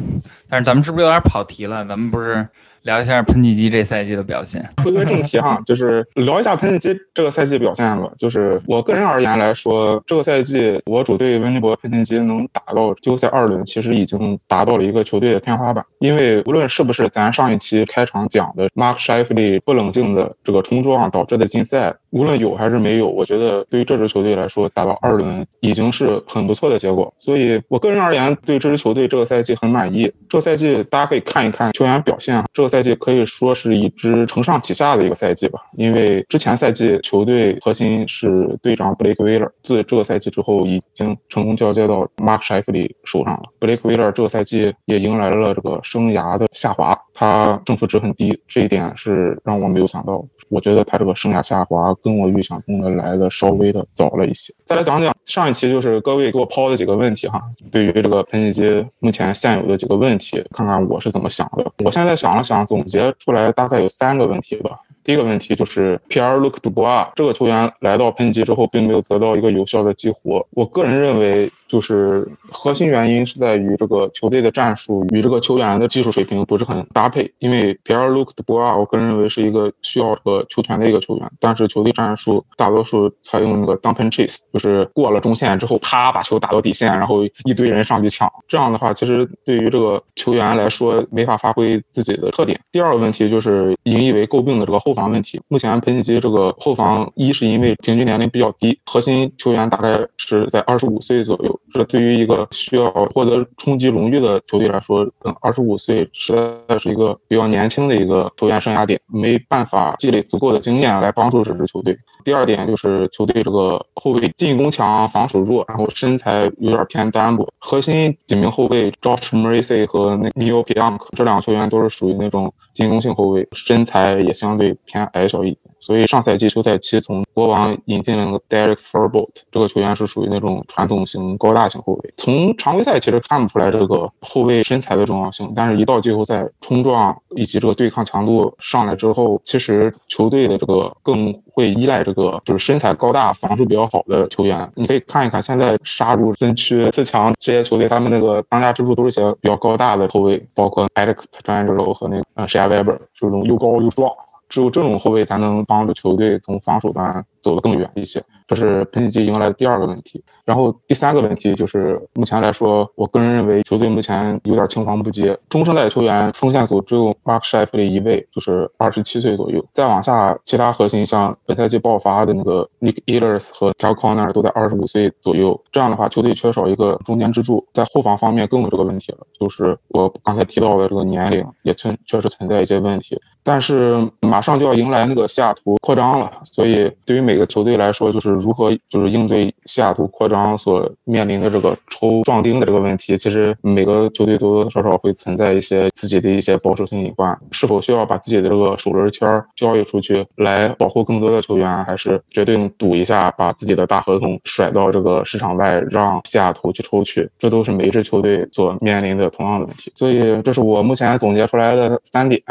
但是咱们是不是有点跑题了？咱们不是聊一下喷气机这赛季的表现？回归正题哈，就是聊一下喷气机这个赛季表现吧。就是我个人而言来说，这个赛季我主队温尼伯喷气机能打到季后赛二轮，其实已经达到了一个球队的天花板。因为无论是不是咱上一期开场讲的 Mark Shifley 不冷静的这个冲撞导致的禁赛，无论有还是没有，我觉得对于这支球队来说，打到二轮已经是很不错的结果。所以我。个人而言，对这支球队这个赛季很满意。这个赛季大家可以看一看球员表现，这个赛赛季可以说是一支承上启下的一个赛季吧。因为之前赛季球队核心是队长 Blake Wheeler，自这个赛季之后已经成功交接到 Mark Shifley 手上了。Blake Wheeler 这个赛季也迎来了这个生涯的下滑，他正负值很低，这一点是让我没有想到。我觉得他这个生涯下滑跟我预想中的来的稍微的早了一些。再来讲讲上一期就是各位给我抛的几个问题哈。对于这个喷气机目前现有的几个问题，看看我是怎么想的。我现在想了想，总结出来大概有三个问题吧。第一个问题就是 Pierre-Luc Dubois 这个球员来到喷气之后，并没有得到一个有效的激活。我个人认为，就是核心原因是在于这个球队的战术与这个球员的技术水平不是很搭配。因为 Pierre-Luc d e b o i 我个人认为是一个需要这个球权的一个球员，但是球队战术大多数采用那个 dump and chase，就是过了中线之后，啪把球打到底线，然后一堆人上去抢。这样的话，其实对于这个球员来说，没法发挥自己的特点。第二个问题就是引以为诟病的这个后。防问题，目前喷气机这个后防一是因为平均年龄比较低，核心球员大概是在二十五岁左右。这对于一个需要获得冲击荣誉的球队来说，嗯，二十五岁实在是一个比较年轻的一个球员生涯点，没办法积累足够的经验来帮助这支球队。第二点就是球队这个后卫进攻强，防守弱，然后身材有点偏单薄。核心几名后卫 Josh Morrissey 和那 Neil Pionk 这两个球员都是属于那种进攻性后卫，身材也相对偏矮小一点。所以上赛季休赛期从国王引进了个 Derek Furbolt，这个球员是属于那种传统型高大型后卫。从常规赛其实看不出来这个后卫身材的重要性，但是一到季后赛冲撞以及这个对抗强度上来之后，其实球队的这个更会依赖这个就是身材高大、防守比较好的球员。你可以看一看现在杀入分区四强这些球队，他们那个当家之柱都是些比较高大的后卫，包括 Alex p e t r a n g e l o 和那个 Shea Weber，就是这种又高又壮。只有这种后卫才能帮助球队从防守端走得更远一些。这是喷气机迎来的第二个问题。然后第三个问题就是目前来说，我个人认为球队目前有点青黄不接。中生代球员锋线组只有 Mark Scheifele 一位，就是二十七岁左右。再往下，其他核心像本赛季爆发的那个 Nick Ehlers 和 Cal Connor 都在二十五岁左右。这样的话，球队缺少一个中间支柱，在后防方面更有这个问题了。就是我刚才提到的这个年龄也存确实存在一些问题。但是马上就要迎来那个西雅图扩张了，所以对于每个球队来说，就是如何就是应对西雅图扩张所面临的这个抽壮丁的这个问题，其实每个球队多多少少会存在一些自己的一些保守性隐患。是否需要把自己的这个首轮签交易出去来保护更多的球员，还是决定赌一下把自己的大合同甩到这个市场外，让西雅图去抽取？这都是每一支球队所面临的同样的问题。所以这是我目前总结出来的三点。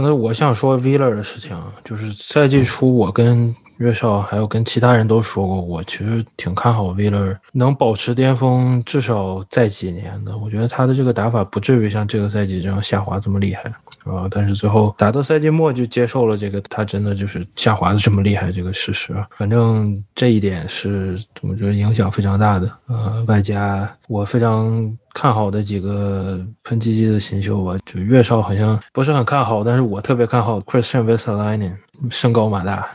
那我想说 Viller 的事情，就是赛季初我跟岳少还有跟其他人都说过，我其实挺看好 Viller 能保持巅峰，至少在几年的。我觉得他的这个打法不至于像这个赛季这样下滑这么厉害，啊？但是最后打到赛季末就接受了这个，他真的就是下滑的这么厉害这个事实。反正这一点是我觉得影响非常大的。呃，外加我非常。看好的几个喷气机的新秀吧，就岳少好像不是很看好，但是我特别看好 Christian Vesalainen，身高马大，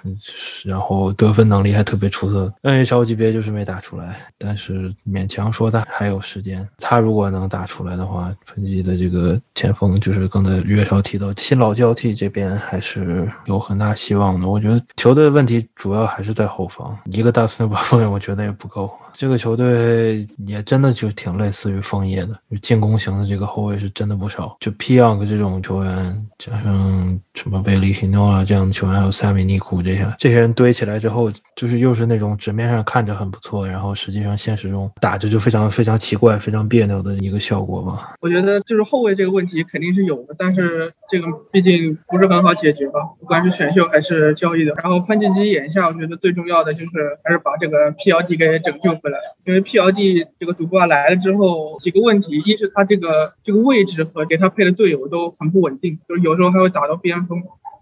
然后得分能力还特别出色。NHL 级别就是没打出来，但是勉强说他还有时间。他如果能打出来的话，喷气的这个前锋就是刚才岳少提到新老交替这边还是有很大希望的。我觉得球队问题主要还是在后防，一个大斯诺巴锋我觉得也不够。这个球队也真的就挺类似于枫叶的，就进攻型的这个后卫是真的不少。就 p y o n g 这种球员，加上什么贝利、希诺啊这样的球员，还有塞米尼库这些，这些人堆起来之后，就是又是那种纸面上看着很不错，然后实际上现实中打着就非常非常奇怪、非常别扭的一个效果吧。我觉得就是后卫这个问题肯定是有的，但是这个毕竟不是很好解决吧，不管是选秀还是交易的。然后喷气机眼下，我觉得最重要的就是还是把这个 P L D 给拯救。回来，因为 P L D 这个赌挂来了之后，几个问题，一是他这个这个位置和给他配的队友都很不稳定，就是有时候还会打到边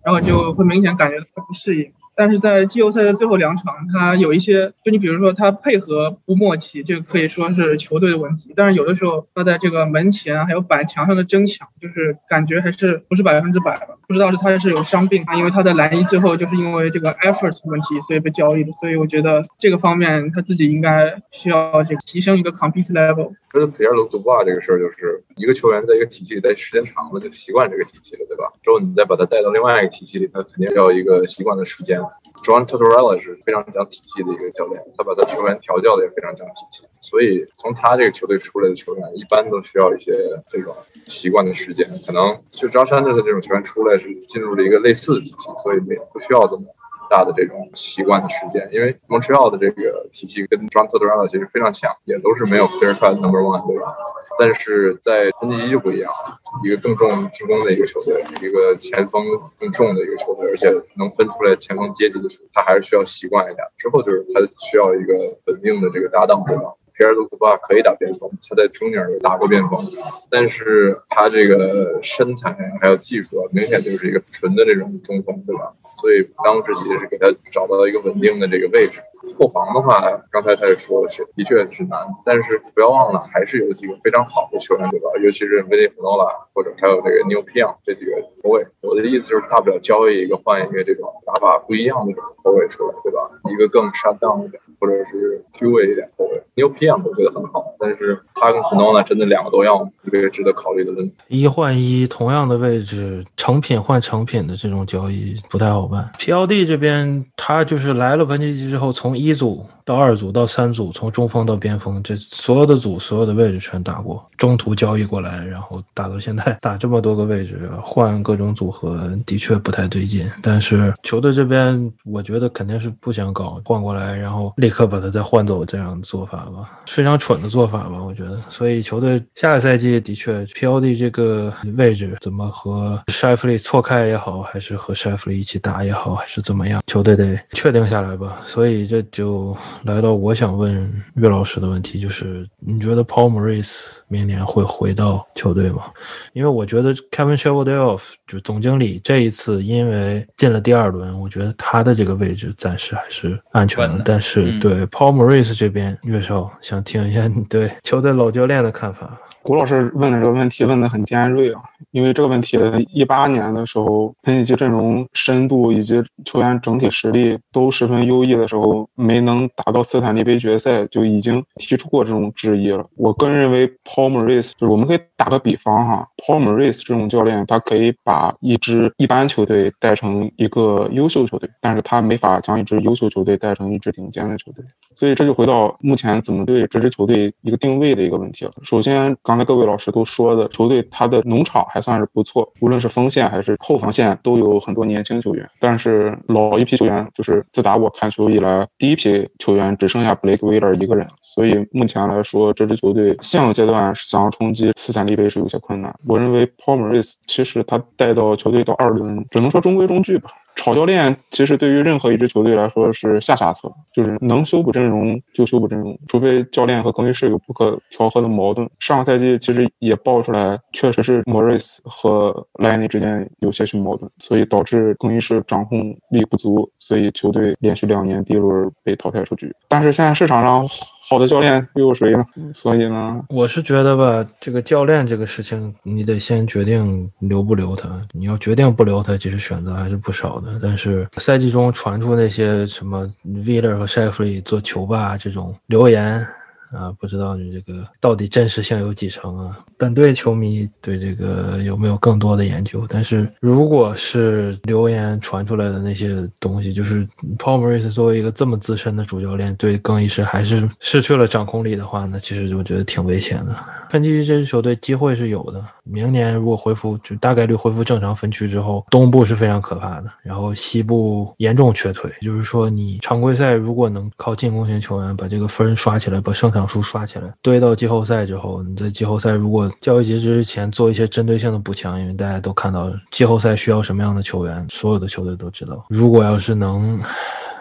然后就会明显感觉他不适应。但是在季后赛的最后两场，他有一些，就你比如说他配合不默契，这个可以说是球队的问题。但是有的时候他在这个门前还有板墙上的争抢，就是感觉还是不是百分之百吧？不知道是他是有伤病，因为他的蓝衣最后就是因为这个 effort 问题，所以被交易的。所以我觉得这个方面他自己应该需要这个提升一个 compete level。觉得皮尔鲁杜布这个事儿，就是一个球员在一个体系里待时间长了，就习惯这个体系了，对吧？之后你再把他带到另外一个体系里，他肯定要一个习惯的时间。John Tortorella 是非常讲体系的一个教练，他把他球员调教的也非常讲体系。所以从他这个球队出来的球员，一般都需要一些这种习惯的时间。可能就张山的这种球员出来是进入了一个类似的体系，所以没不需要这么。大的这种习惯的时间，因为 Montreal 的这个体系跟 John Totoro 其实非常像，也都是没有 clear cut number one，对吧？但是在喷气机就不一样，一个更重进攻的一个球队，一个前锋更重的一个球队，而且能分出来前锋阶级的球队，他还是需要习惯一下。之后就是他需要一个稳定的这个搭档，对吧？皮尔鲁克巴可以打边锋，他在中间有打过边锋，但是他这个身材还有技术啊，明显就是一个纯的这种中锋，对吧？所以当务之急是给他找到一个稳定的这个位置。后防的话，刚才他也说了，是的确是难，但是不要忘了，还是有几个非常好的球员，对吧？尤其是维利弗诺拉，或者还有这个 New p i n 这几个后卫。我的意思就是，大不了交易一个换一个这种打法不一样的这种后卫出来，对吧？一个更 shut down 一点，或者是虚位一点后卫。New p i n 我觉得很好，但是他跟弗诺拉真的两个都要，这个值得考虑的问题。一换一，同样的位置，成品换成品的这种交易不太好办。PLD 这边他就是来了喷气机之后，从一组。到二组到三组，从中锋到边锋，这所有的组所有的位置全打过，中途交易过来，然后打到现在打这么多个位置，换各种组合的确不太对劲。但是球队这边，我觉得肯定是不想搞换过来，然后立刻把他再换走这样的做法。吧，非常蠢的做法吧，我觉得。所以球队下个赛季的确 POD 这个位置怎么和 Shafley 错开也好，还是和 Shafley 一起打也好，还是怎么样，球队得确定下来吧。所以这就来到我想问岳老师的问题，就是你觉得 Paul Maurice 明年会回到球队吗？因为我觉得 Kevin s h e v e l d a l f 就总经理这一次因为进了第二轮，我觉得他的这个位置暂时还是安全的。但是对 Paul Maurice 这边，岳少想听一下你对球队老教练的看法。谷老师问的这个问题问得很尖锐啊，因为这个问题，一八年的时候，喷气机阵容深度以及球员整体实力都十分优异的时候，没能打到斯坦利杯决赛，就已经提出过这种质疑了。我个人认为，Paul Maurice 就是我们可以打个比方哈，Paul Maurice 这种教练，他可以把一支一般球队带成一个优秀球队，但是他没法将一支优秀球队带成一支顶尖的球队。所以这就回到目前怎么对这支球队一个定位的一个问题了。首先，刚才各位老师都说的，球队他的农场还算是不错，无论是锋线还是后防线都有很多年轻球员。但是老一批球员，就是自打我看球以来，第一批球员只剩下 Blake Wheeler 一个人。所以目前来说，这支球队现有阶段想要冲击斯坦利杯是有些困难。我认为 Paul Maurice 其实他带到球队到二轮，只能说中规中矩吧。炒教练其实对于任何一支球队来说是下下策，就是能修补阵容就修补阵容，除非教练和更衣室有不可调和的矛盾。上个赛季其实也爆出来，确实是莫瑞斯和莱尼之间有些许矛盾，所以导致更衣室掌控力不足，所以球队连续两年第一轮被淘汰出局。但是现在市场上。好的教练又有谁呢？所以呢，我是觉得吧，这个教练这个事情，你得先决定留不留他。你要决定不留他，其实选择还是不少的。但是赛季中传出那些什么 Viller 和 s h e f l y 做球霸这种留言。啊，不知道你这个到底真实性有几成啊？本队球迷对这个有没有更多的研究？但是如果是留言传出来的那些东西，就是 Paul Morris 作为一个这么资深的主教练，对更衣室还是失去了掌控力的话，那其实我觉得挺危险的。喷气这支球队机会是有的，明年如果恢复，就大概率恢复正常分区之后，东部是非常可怕的，然后西部严重缺腿，就是说你常规赛如果能靠进攻型球员把这个分刷起来，把胜场数刷起来，堆到季后赛之后，你在季后赛如果交易截止之前做一些针对性的补强，因为大家都看到季后赛需要什么样的球员，所有的球队都知道，如果要是能。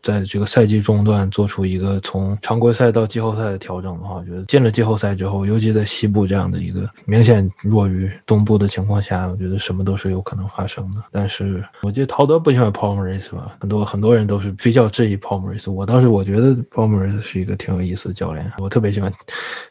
在这个赛季中段做出一个从常规赛到季后赛的调整的话，我觉得进了季后赛之后，尤其在西部这样的一个明显弱于东部的情况下，我觉得什么都是有可能发生的。但是我记得陶德不喜欢 Paul Maris 吧？很多很多人都是比较质疑 Paul Maris。我倒是我觉得 Paul Maris 是一个挺有意思的教练，我特别喜欢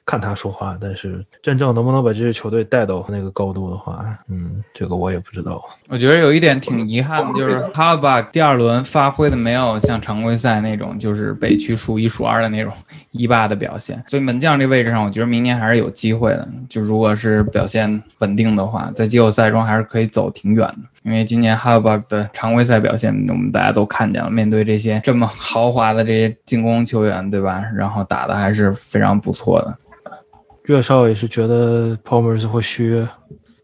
看他说话。但是真正能不能把这支球队带到那个高度的话，嗯，这个我也不知道。我觉得有一点挺遗憾的，就是他把第二轮发挥的没有像常规赛那种，就是北区数一数二的那种一霸的表现。所以门将这位置上，我觉得明年还是有机会的。就如果是表现稳定的话，在季后赛中还是可以走挺远的。因为今年哈巴的常规赛表现，我们大家都看见了，面对这些这么豪华的这些进攻球员，对吧？然后打的还是非常不错的。岳少也是觉得 e r s 会续约。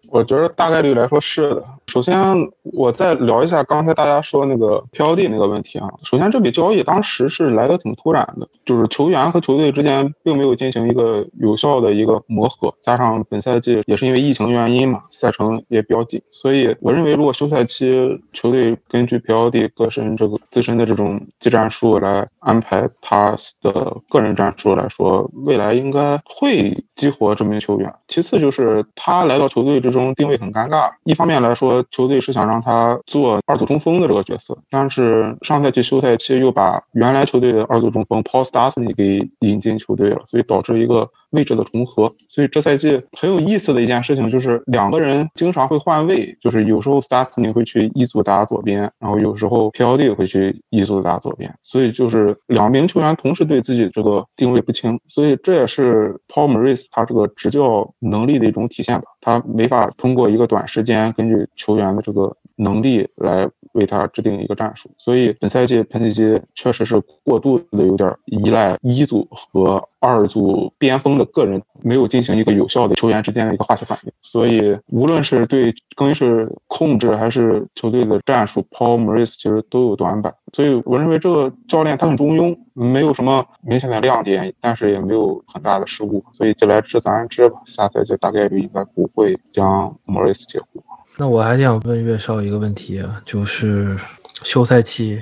我觉得大概率来说是的。首先，我再聊一下刚才大家说那个 POD 那个问题啊。首先，这笔交易当时是来的挺突然的，就是球员和球队之间并没有进行一个有效的一个磨合，加上本赛季也是因为疫情原因嘛，赛程也比较紧，所以我认为如果休赛期球队根据 POD 个身这个自身的这种技战术来安排他的个人战术来说，未来应该会激活这名球员。其次就是他来到球队之中定位很尴尬，一方面来说。球队是想让他做二组中锋的这个角色，但是上赛季休赛期又把原来球队的二组中锋 Paul s t a s n y 给引进球队了，所以导致一个位置的重合。所以这赛季很有意思的一件事情就是两个人经常会换位，就是有时候 Stastny 会去一组打左边，然后有时候 PLD 会去一组打左边，所以就是两名球员同时对自己这个定位不清，所以这也是 Paul Maurice 他这个执教能力的一种体现吧。他没法通过一个短时间根据球员的这个能力来为他制定一个战术，所以本赛季喷气机确实是过度的有点依赖一组和二组边锋的个人没有进行一个有效的球员之间的一个化学反应，所以无论是对更衣室控制还是球队的战术，Paul Maurice 其实都有短板。所以我认为这个教练他很中庸，没有什么明显的亮点，但是也没有很大的失误。所以既来之则安之吧，下赛季大概率应该不会将 Maurice 解雇。那我还想问岳少一个问题，就是休赛期。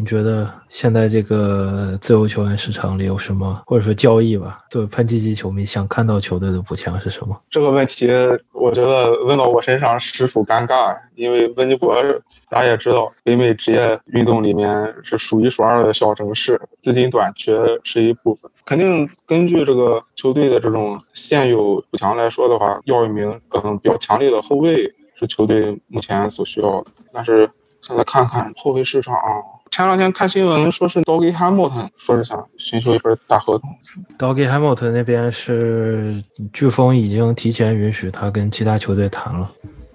你觉得现在这个自由球员市场里有什么，或者说交易吧？作为喷气机球迷，想看到球队的补强是什么？这个问题，我觉得问到我身上实属尴尬，因为温尼伯大家也知道，北美职业运动里面是数一数二的小城市，资金短缺是一部分。肯定根据这个球队的这种现有补强来说的话，要一名嗯比较强力的后卫是球队目前所需要的。但是现在看看后卫市场。前两天看新闻，说是 Doggy Hamilton 说是想寻求一份大合同。Doggy Hamilton 那边是飓风已经提前允许他跟其他球队谈了。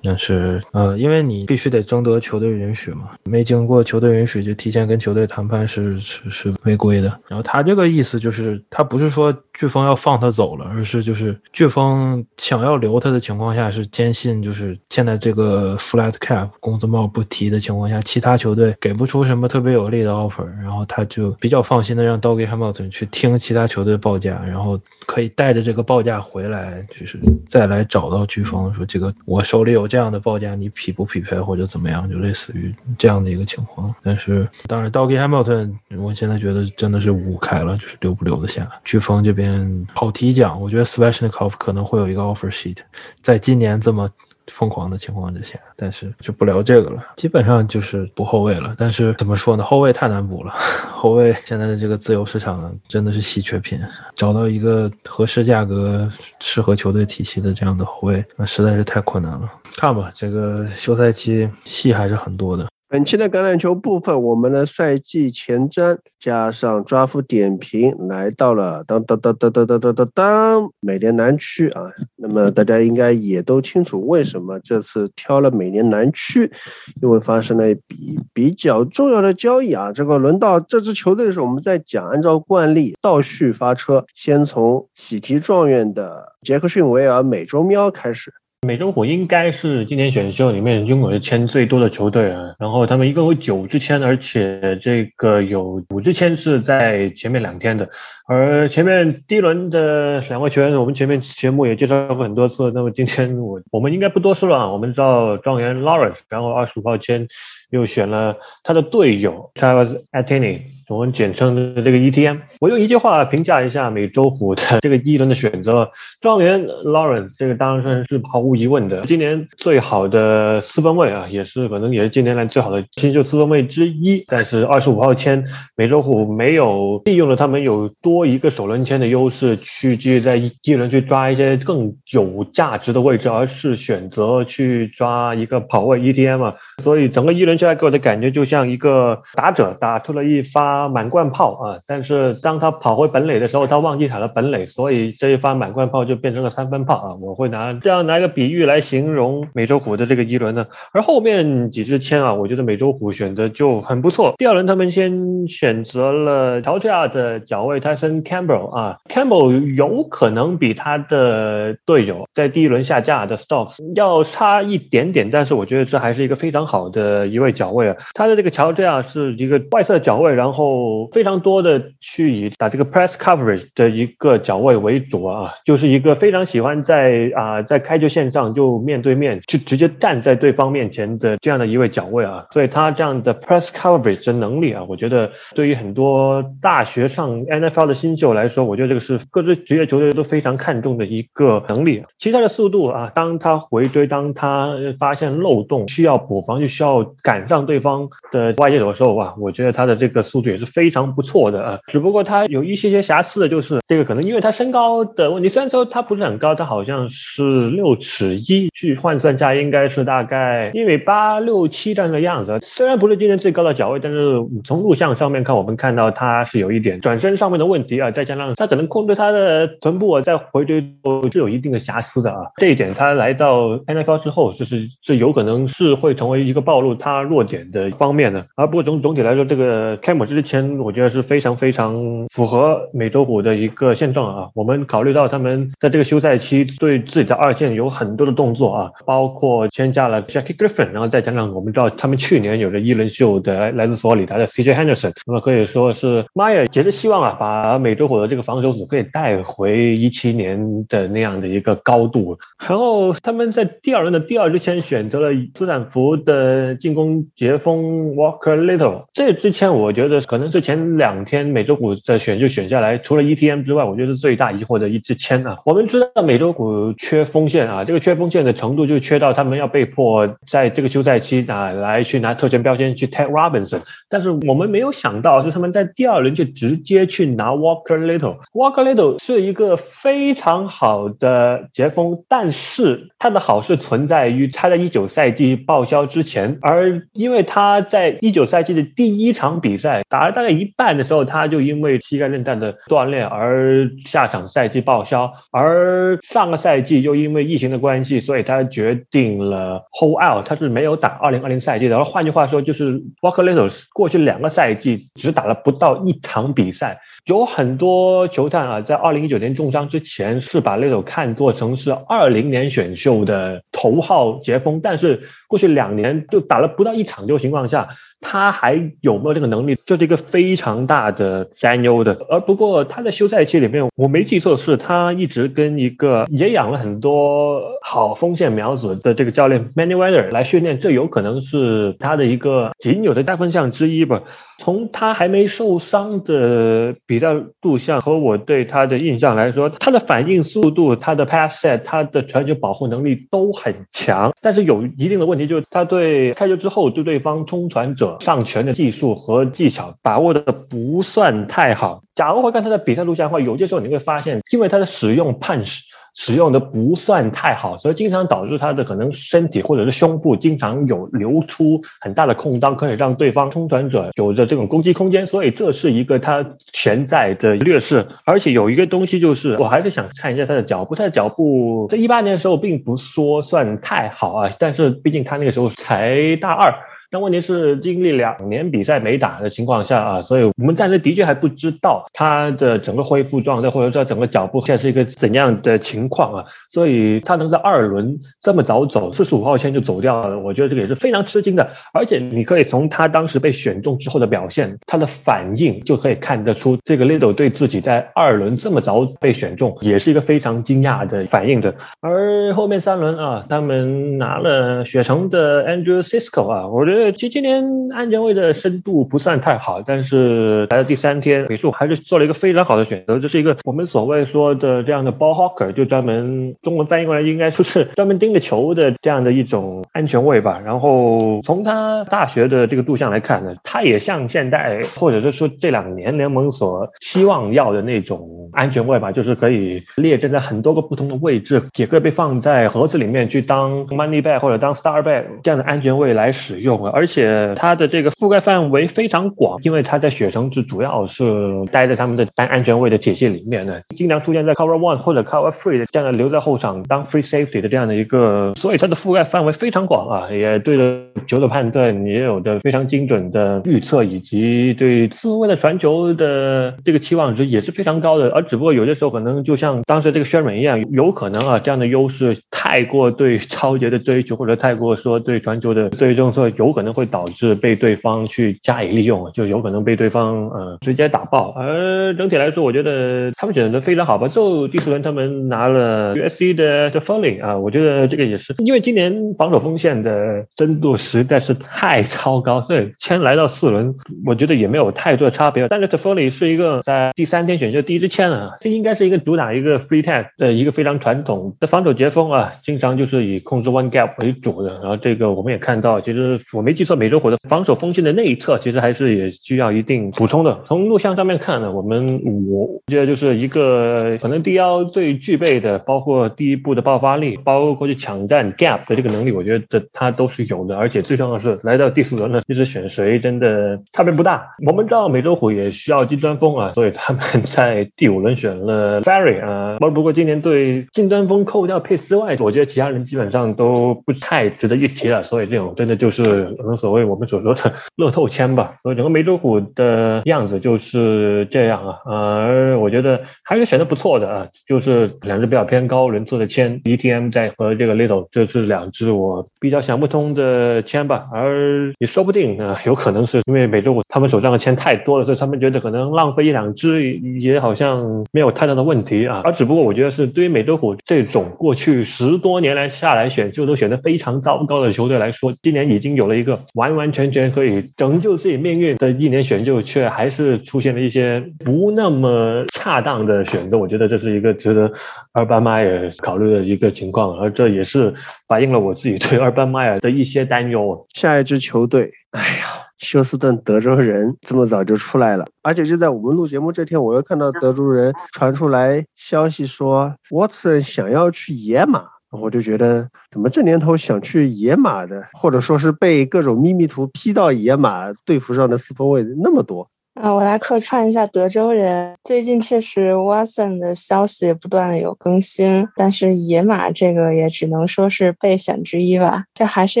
但是，呃，因为你必须得征得球队允许嘛，没经过球队允许就提前跟球队谈判是是是违规的。然后他这个意思就是，他不是说飓风要放他走了，而是就是飓风想要留他的情况下，是坚信就是现在这个 flat cap 工资帽不提的情况下，其他球队给不出什么特别有利的 offer，然后他就比较放心的让 Doggy Hamilton 去听其他球队报价，然后可以带着这个报价回来，就是再来找到飓风说这个我手里有。这样的报价你匹不匹配或者怎么样，就类似于这样的一个情况。但是当然，Doggy Hamilton，我现在觉得真的是五开了，就是留不留得下。飓风这边跑题讲，我觉得 Sveshnikov 可能会有一个 offer sheet，在今年这么。疯狂的情况之下，但是就不聊这个了，基本上就是补后卫了。但是怎么说呢，后卫太难补了，后卫现在的这个自由市场真的是稀缺品，找到一个合适价格、适合球队体系的这样的后卫，那实在是太困难了。看吧，这个休赛期戏还是很多的。本期的橄榄球部分，我们的赛季前瞻加上抓夫点评来到了当当当当当当当当当美联南区啊。那么大家应该也都清楚，为什么这次挑了美联南区，因为发生了一笔比较重要的交易啊。这个轮到这支球队的时候，我们在讲，按照惯例倒序发车，先从喜提状元的杰克逊维尔美洲喵开始。美洲虎应该是今年选秀里面拥有的签最多的球队啊，然后他们一共有九支签，而且这个有五支签是在前面两天的，而前面第一轮的两位球员，我们前面节目也介绍过很多次，那么今天我我们应该不多说了啊，我们知道状元 Lawrence，然后二十五号签又选了他的队友 Travis Etienne。我们简称的这个 ETM，我用一句话评价一下美洲虎的这个一轮的选择：状元 Lawrence，这个当然是毫无疑问的，今年最好的四分卫啊，也是可能也是近年来最好的新秀四分卫之一。但是二十五号签美洲虎没有利用了他们有多一个首轮签的优势，去继续在一轮去抓一些更有价值的位置，而是选择去抓一个跑位 ETM 啊。所以整个一轮下来给我的感觉就像一个打者打出了一发。满贯炮啊！但是当他跑回本垒的时候，他忘记踩了本垒，所以这一发满贯炮就变成了三分炮啊！我会拿这样拿一个比喻来形容美洲虎的这个一轮呢。而后面几支签啊，我觉得美洲虎选的就很不错。第二轮他们先选择了乔治亚的脚位泰森 Campbell 啊，Campbell 有可能比他的队友在第一轮下架的 Stokes 要差一点点，但是我觉得这还是一个非常好的一位脚位啊。他的这个乔治亚是一个外侧脚位，然后。后非常多的去以打这个 press coverage 的一个脚位为主啊，就是一个非常喜欢在啊在开球线上就面对面就直接站在对方面前的这样的一位脚位啊，所以他这样的 press coverage 的能力啊，我觉得对于很多大学上 NFL 的新秀来说，我觉得这个是各支职业球队都非常看重的一个能力。其他的速度啊，当他回追，当他发现漏洞需要补防，就需要赶上对方的外界的时候啊，我觉得他的这个速度。也是非常不错的啊，只不过他有一些些瑕疵的，就是这个可能因为他身高的问题，虽然说他不是很高，他好像是六尺一，去换算下应该是大概一米八六七这样的样子。虽然不是今年最高的脚位，但是从录像上面看，我们看到他是有一点转身上面的问题啊，再加上他可能控制他的臀部啊，在回追都是有一定的瑕疵的啊。这一点他来到 NFL 之后，就是这有可能是会成为一个暴露他弱点的方面的。而不过总总体来说，这个开幕之之前，我觉得是非常非常符合美洲虎的一个现状啊。我们考虑到他们在这个休赛期对自己的二线有很多的动作啊，包括签下了 Jackie Griffin，然后再加上我们知道他们去年有着一轮秀的来自佛罗里达的 CJ Henderson，那么可以说是 Meyer 也是希望啊，把美洲虎的这个防守组可以带回一七年的那样的一个高度。然后他们在第二轮的第二之前选择了斯坦福的进攻截锋 Walker Little。这之前我觉得可能是前两天美洲虎的选就选下来，除了 ETM 之外，我觉得最大疑惑的一支签啊。我们知道美洲虎缺锋线啊，这个缺锋线的程度就缺到他们要被迫在这个休赛期啊来去拿特权标签去 take Robinson。但是我们没有想到是他们在第二轮就直接去拿 Walker Little。Walker Little 是一个非常好的截锋，但是他的好是存在于他在一九赛季报销之前，而因为他在一九赛季的第一场比赛打了大概一半的时候，他就因为膝盖韧带的锻炼而下场赛季报销，而上个赛季又因为疫情的关系，所以他决定了 hold out，他是没有打二零二零赛季的。而换句话说，就是 Walker Little 过去两个赛季只打了不到一场比赛。有很多球探啊，在二零一九年重伤之前是把勒斗看作成是二零年选秀的头号截锋，但是过去两年就打了不到一场球情况下。他还有没有这个能力，这是一个非常大的担忧的。而不过他在休赛期里面，我没记错是，他一直跟一个也养了很多好锋线苗子的这个教练 Many Weather 来训练，这有可能是他的一个仅有的加分项之一吧。从他还没受伤的比赛录像和我对他的印象来说，他的反应速度、他的 pass set、他的传球保护能力都很强，但是有一定的问题，就是他对开球之后对对方冲传者。上拳的技术和技巧把握的不算太好。假如会看他的比赛录像的话，有些时候你会发现，因为他的使用 punch 使用的不算太好，所以经常导致他的可能身体或者是胸部经常有流出很大的空当，可以让对方冲传者有着这种攻击空间。所以这是一个他潜在的劣势。而且有一个东西就是，我还是想看一下他的脚步。他的脚步在一八年的时候并不说算太好啊，但是毕竟他那个时候才大二。但问题是，经历两年比赛没打的情况下啊，所以我们暂时的确还不知道他的整个恢复状态，或者说整个脚步现在是一个怎样的情况啊。所以他能在二轮这么早走，四十五号签就走掉了，我觉得这个也是非常吃惊的。而且你可以从他当时被选中之后的表现，他的反应就可以看得出，这个 Little 对自己在二轮这么早被选中，也是一个非常惊讶的反应的。而后面三轮啊，他们拿了雪城的 Andrew Cisco 啊，我觉得。其实今年安全位的深度不算太好，但是来到第三天，美术还是做了一个非常好的选择。这是一个我们所谓说的这样的 ball hawker，就专门中文翻译过来应该说是专门盯着球的这样的一种安全位吧。然后从他大学的这个度向来看呢，他也像现在或者是说这两年联盟所希望要的那种安全位吧，就是可以列阵在很多个不同的位置，也可以被放在盒子里面去当 money back 或者当 star back 这样的安全位来使用。而且它的这个覆盖范围非常广，因为它在雪城是主要是待在他们的单安全位的体系里面的，经常出现在 cover one 或者 cover three 的这样的留在后场当 free safety 的这样的一个，所以它的覆盖范围非常广啊，也对着球的判断也有着非常精准的预测，以及对四分卫的传球的这个期望值也是非常高的。而只不过有些时候可能就像当时这个 Sherman 一样，有可能啊这样的优势太过对超节的追求，或者太过说对传球的最终说有可能。可能会导致被对方去加以利用，就有可能被对方呃直接打爆。而整体来说，我觉得他们选择非常好吧。最后第四轮他们拿了 USC 的的 Falling 啊，我觉得这个也是因为今年防守锋线的深度实在是太超高，所以签来到四轮，我觉得也没有太多的差别。但是 t f o l l y 是一个在第三天选秀第一支签啊，这应该是一个主打一个 free tag 的一个非常传统的防守截锋啊，经常就是以控制 one gap 为主的。然后这个我们也看到，其实我们。计算美洲虎的防守锋线的内侧，其实还是也需要一定补充的。从录像上面看呢，我们我觉得就是一个可能 D 幺最具备的，包括第一步的爆发力，包括去抢占 gap 的这个能力，我觉得他都是有的。而且最重要的是，来到第四轮呢，其实选谁真的差别不大。我们知道美洲虎也需要金端锋啊，所以他们在第五轮选了 Barry 啊。不过今年对金端锋扣掉 Pace 之外，我觉得其他人基本上都不太值得一提了。所以这种真的就是。可能所谓我们所说的 乐透签吧。所以整个美洲虎的样子就是这样啊，呃，我觉得还是选的不错的啊，就是两只比较偏高轮次的签，ETM 在和这个 Little，这是两只我比较想不通的签吧。而也说不定啊，有可能是因为美洲虎他们手上的签太多了，所以他们觉得可能浪费一两只也好像没有太大的问题啊。而只不过我觉得是对于美洲虎这种过去十多年来下来选秀都选的非常糟糕的球队来说，今年已经有了一一个完完全全可以拯救自己命运的一年选秀，却还是出现了一些不那么恰当的选择。我觉得这是一个值得二班迈尔考虑的一个情况，而这也是反映了我自己对二班迈尔的一些担忧。下一支球队，哎呀，休斯顿德州人这么早就出来了，而且就在我们录节目这天，我又看到德州人传出来消息说，Watson 想要去野马。我就觉得，怎么这年头想去野马的，或者说是被各种秘密图 P 到野马队服上的四分卫那么多。啊，我来客串一下德州人。最近确实 Watson 的消息不断的有更新，但是野马这个也只能说是备选之一吧。这还是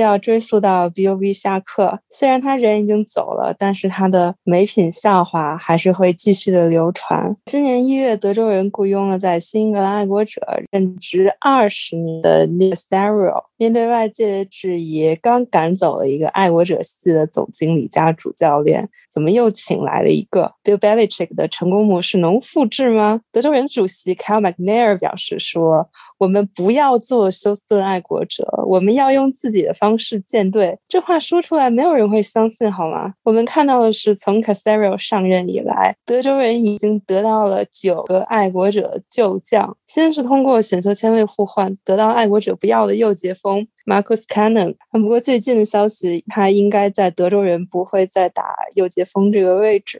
要追溯到 B.O.B 下课，虽然他人已经走了，但是他的美品笑话还是会继续的流传。今年一月，德州人雇佣了在新英格兰爱国者任职二十年的 Nick Stereo。面对外界的质疑，刚赶走了一个爱国者系的总经理加主教练，怎么又请来了一个 Bill Belichick 的成功模式能复制吗？德州人主席 Cal McNair 表示说。我们不要做休斯顿爱国者，我们要用自己的方式建队。这话说出来，没有人会相信，好吗？我们看到的是，从 Casario 上任以来，德州人已经得到了九个爱国者旧将。先是通过选秀签位互换，得到爱国者不要的右截锋 Marcus Cannon。不过最近的消息，他应该在德州人不会再打右截锋这个位置。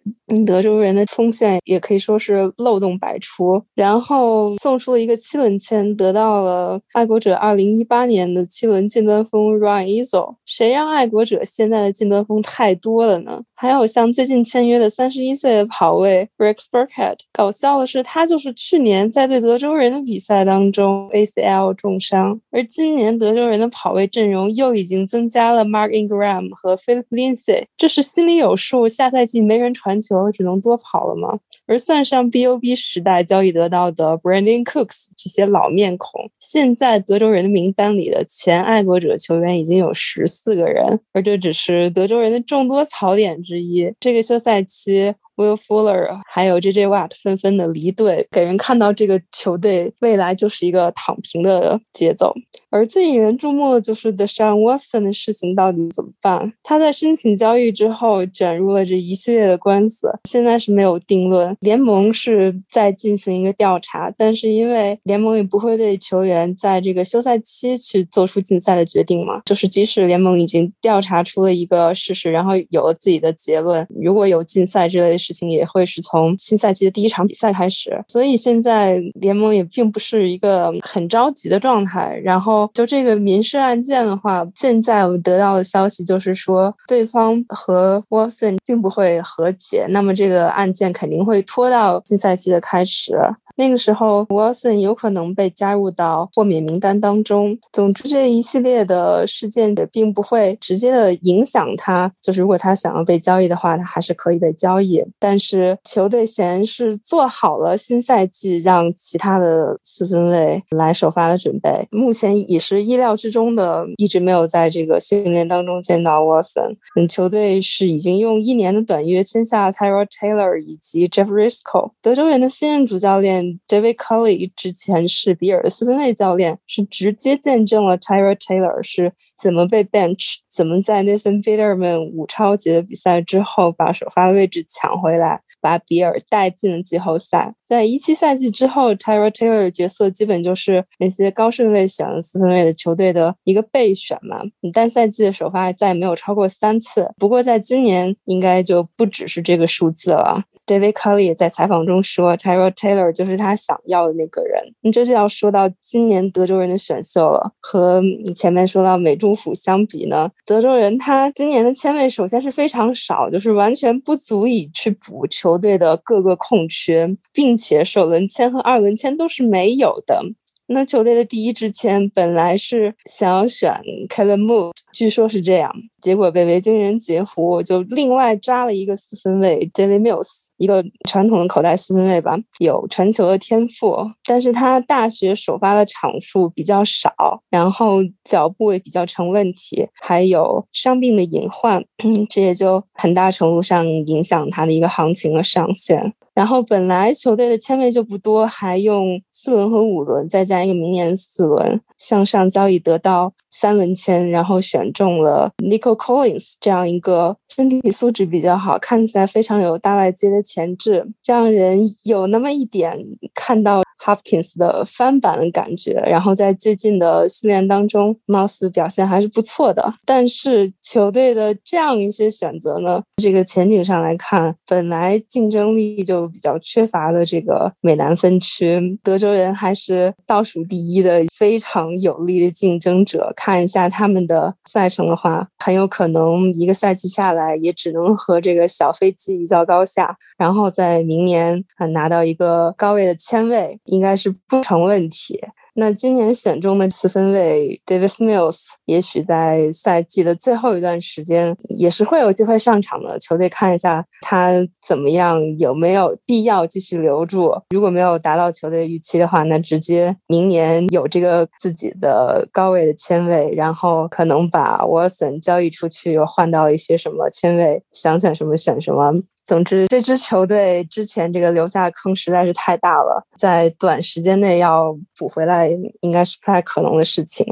德州人的锋线也可以说是漏洞百出。然后送出了一个七轮签，得。到了爱国者二零一八年的七轮近端锋 Ryan e z e l 谁让爱国者现在的近端锋太多了呢？还有像最近签约的三十一岁的跑卫 Rex Burkhead，搞笑的是他就是去年在对德州人的比赛当中 ACL 重伤，而今年德州人的跑卫阵容又已经增加了 Mark Ingram 和 Philip Lindsay，这是心里有数，下赛季没人传球，只能多跑了吗？而算上 BOB 时代交易得到的 Brandon Cooks 这些老面孔，现在德州人的名单里的前爱国者球员已经有十四个人，而这只是德州人的众多槽点之一。这个休赛期。Will Fuller 还有 J.J. Watt 纷纷的离队，给人看到这个球队未来就是一个躺平的节奏。而最引人注目的就是 The Shawn Watson 的事情到底怎么办？他在申请交易之后卷入了这一系列的官司，现在是没有定论。联盟是在进行一个调查，但是因为联盟也不会对球员在这个休赛期去做出禁赛的决定嘛，就是即使联盟已经调查出了一个事实，然后有了自己的结论，如果有禁赛之类的事。情也会是从新赛季的第一场比赛开始，所以现在联盟也并不是一个很着急的状态。然后就这个民事案件的话，现在我们得到的消息就是说，对方和 Watson 并不会和解，那么这个案件肯定会拖到新赛季的开始。那个时候，Wilson 有可能被加入到豁免名单当中。总之，这一系列的事件也并不会直接的影响他。就是如果他想要被交易的话，他还是可以被交易。但是球队显然是做好了新赛季让其他的四分卫来首发的准备。目前也是意料之中的，一直没有在这个训练当中见到 Wilson。嗯，球队是已经用一年的短约签下 Tyrell Taylor 以及 Jeff Risco。德州人的新任主教练。David Culley 之前是比尔的四分卫教练，是直接见证了 Tyrod Taylor 是怎么被 bench，怎么在 Nathan Peterman 五超级的比赛之后把首发位置抢回来，把比尔带进了季后赛。在一七赛季之后，Tyrod Taylor 的角色基本就是那些高顺位选了四分卫的球队的一个备选嘛。单赛季的首发再也没有超过三次，不过在今年应该就不只是这个数字了。David Culley 也在采访中说 t y r o Taylor 就是他想要的那个人。你这就要说到今年德州人的选秀了，和你前面说到美中府相比呢，德州人他今年的签位首先是非常少，就是完全不足以去补球队的各个空缺，并且首轮签和二轮签都是没有的。那球队的第一支签本来是想要选 Kellen Moore，据说是这样。结果被维京人截胡，就另外抓了一个四分卫 David Mills，一个传统的口袋四分卫吧，有传球的天赋，但是他大学首发的场数比较少，然后脚步也比较成问题，还有伤病的隐患，这也就很大程度上影响他的一个行情的上限。然后本来球队的签位就不多，还用四轮和五轮，再加一个明年四轮向上交易得到三轮签，然后选中了 Nico Collins 这样一个身体素质比较好、看起来非常有大外接的潜质，这样人有那么一点看到 Hopkins 的翻版的感觉。然后在最近的训练当中，貌似表现还是不错的。但是球队的这样一些选择呢，这个前景上来看，本来竞争力就比较缺乏的这个美南分区，德州人还是倒数第一的非常有力的竞争者。看一下他们的赛程的话，很有可能一个赛季下来也只能和这个小飞机一较高下，然后在明年啊拿到一个高位的签位，应该是不成问题。那今年选中的四分卫 Davis Mills，也许在赛季的最后一段时间也是会有机会上场的。球队看一下他怎么样，有没有必要继续留住？如果没有达到球队预期的话，那直接明年有这个自己的高位的签位，然后可能把 Watson 交易出去，又换到一些什么签位，想选什么选什么。总之，这支球队之前这个留下的坑实在是太大了，在短时间内要补回来，应该是不太可能的事情。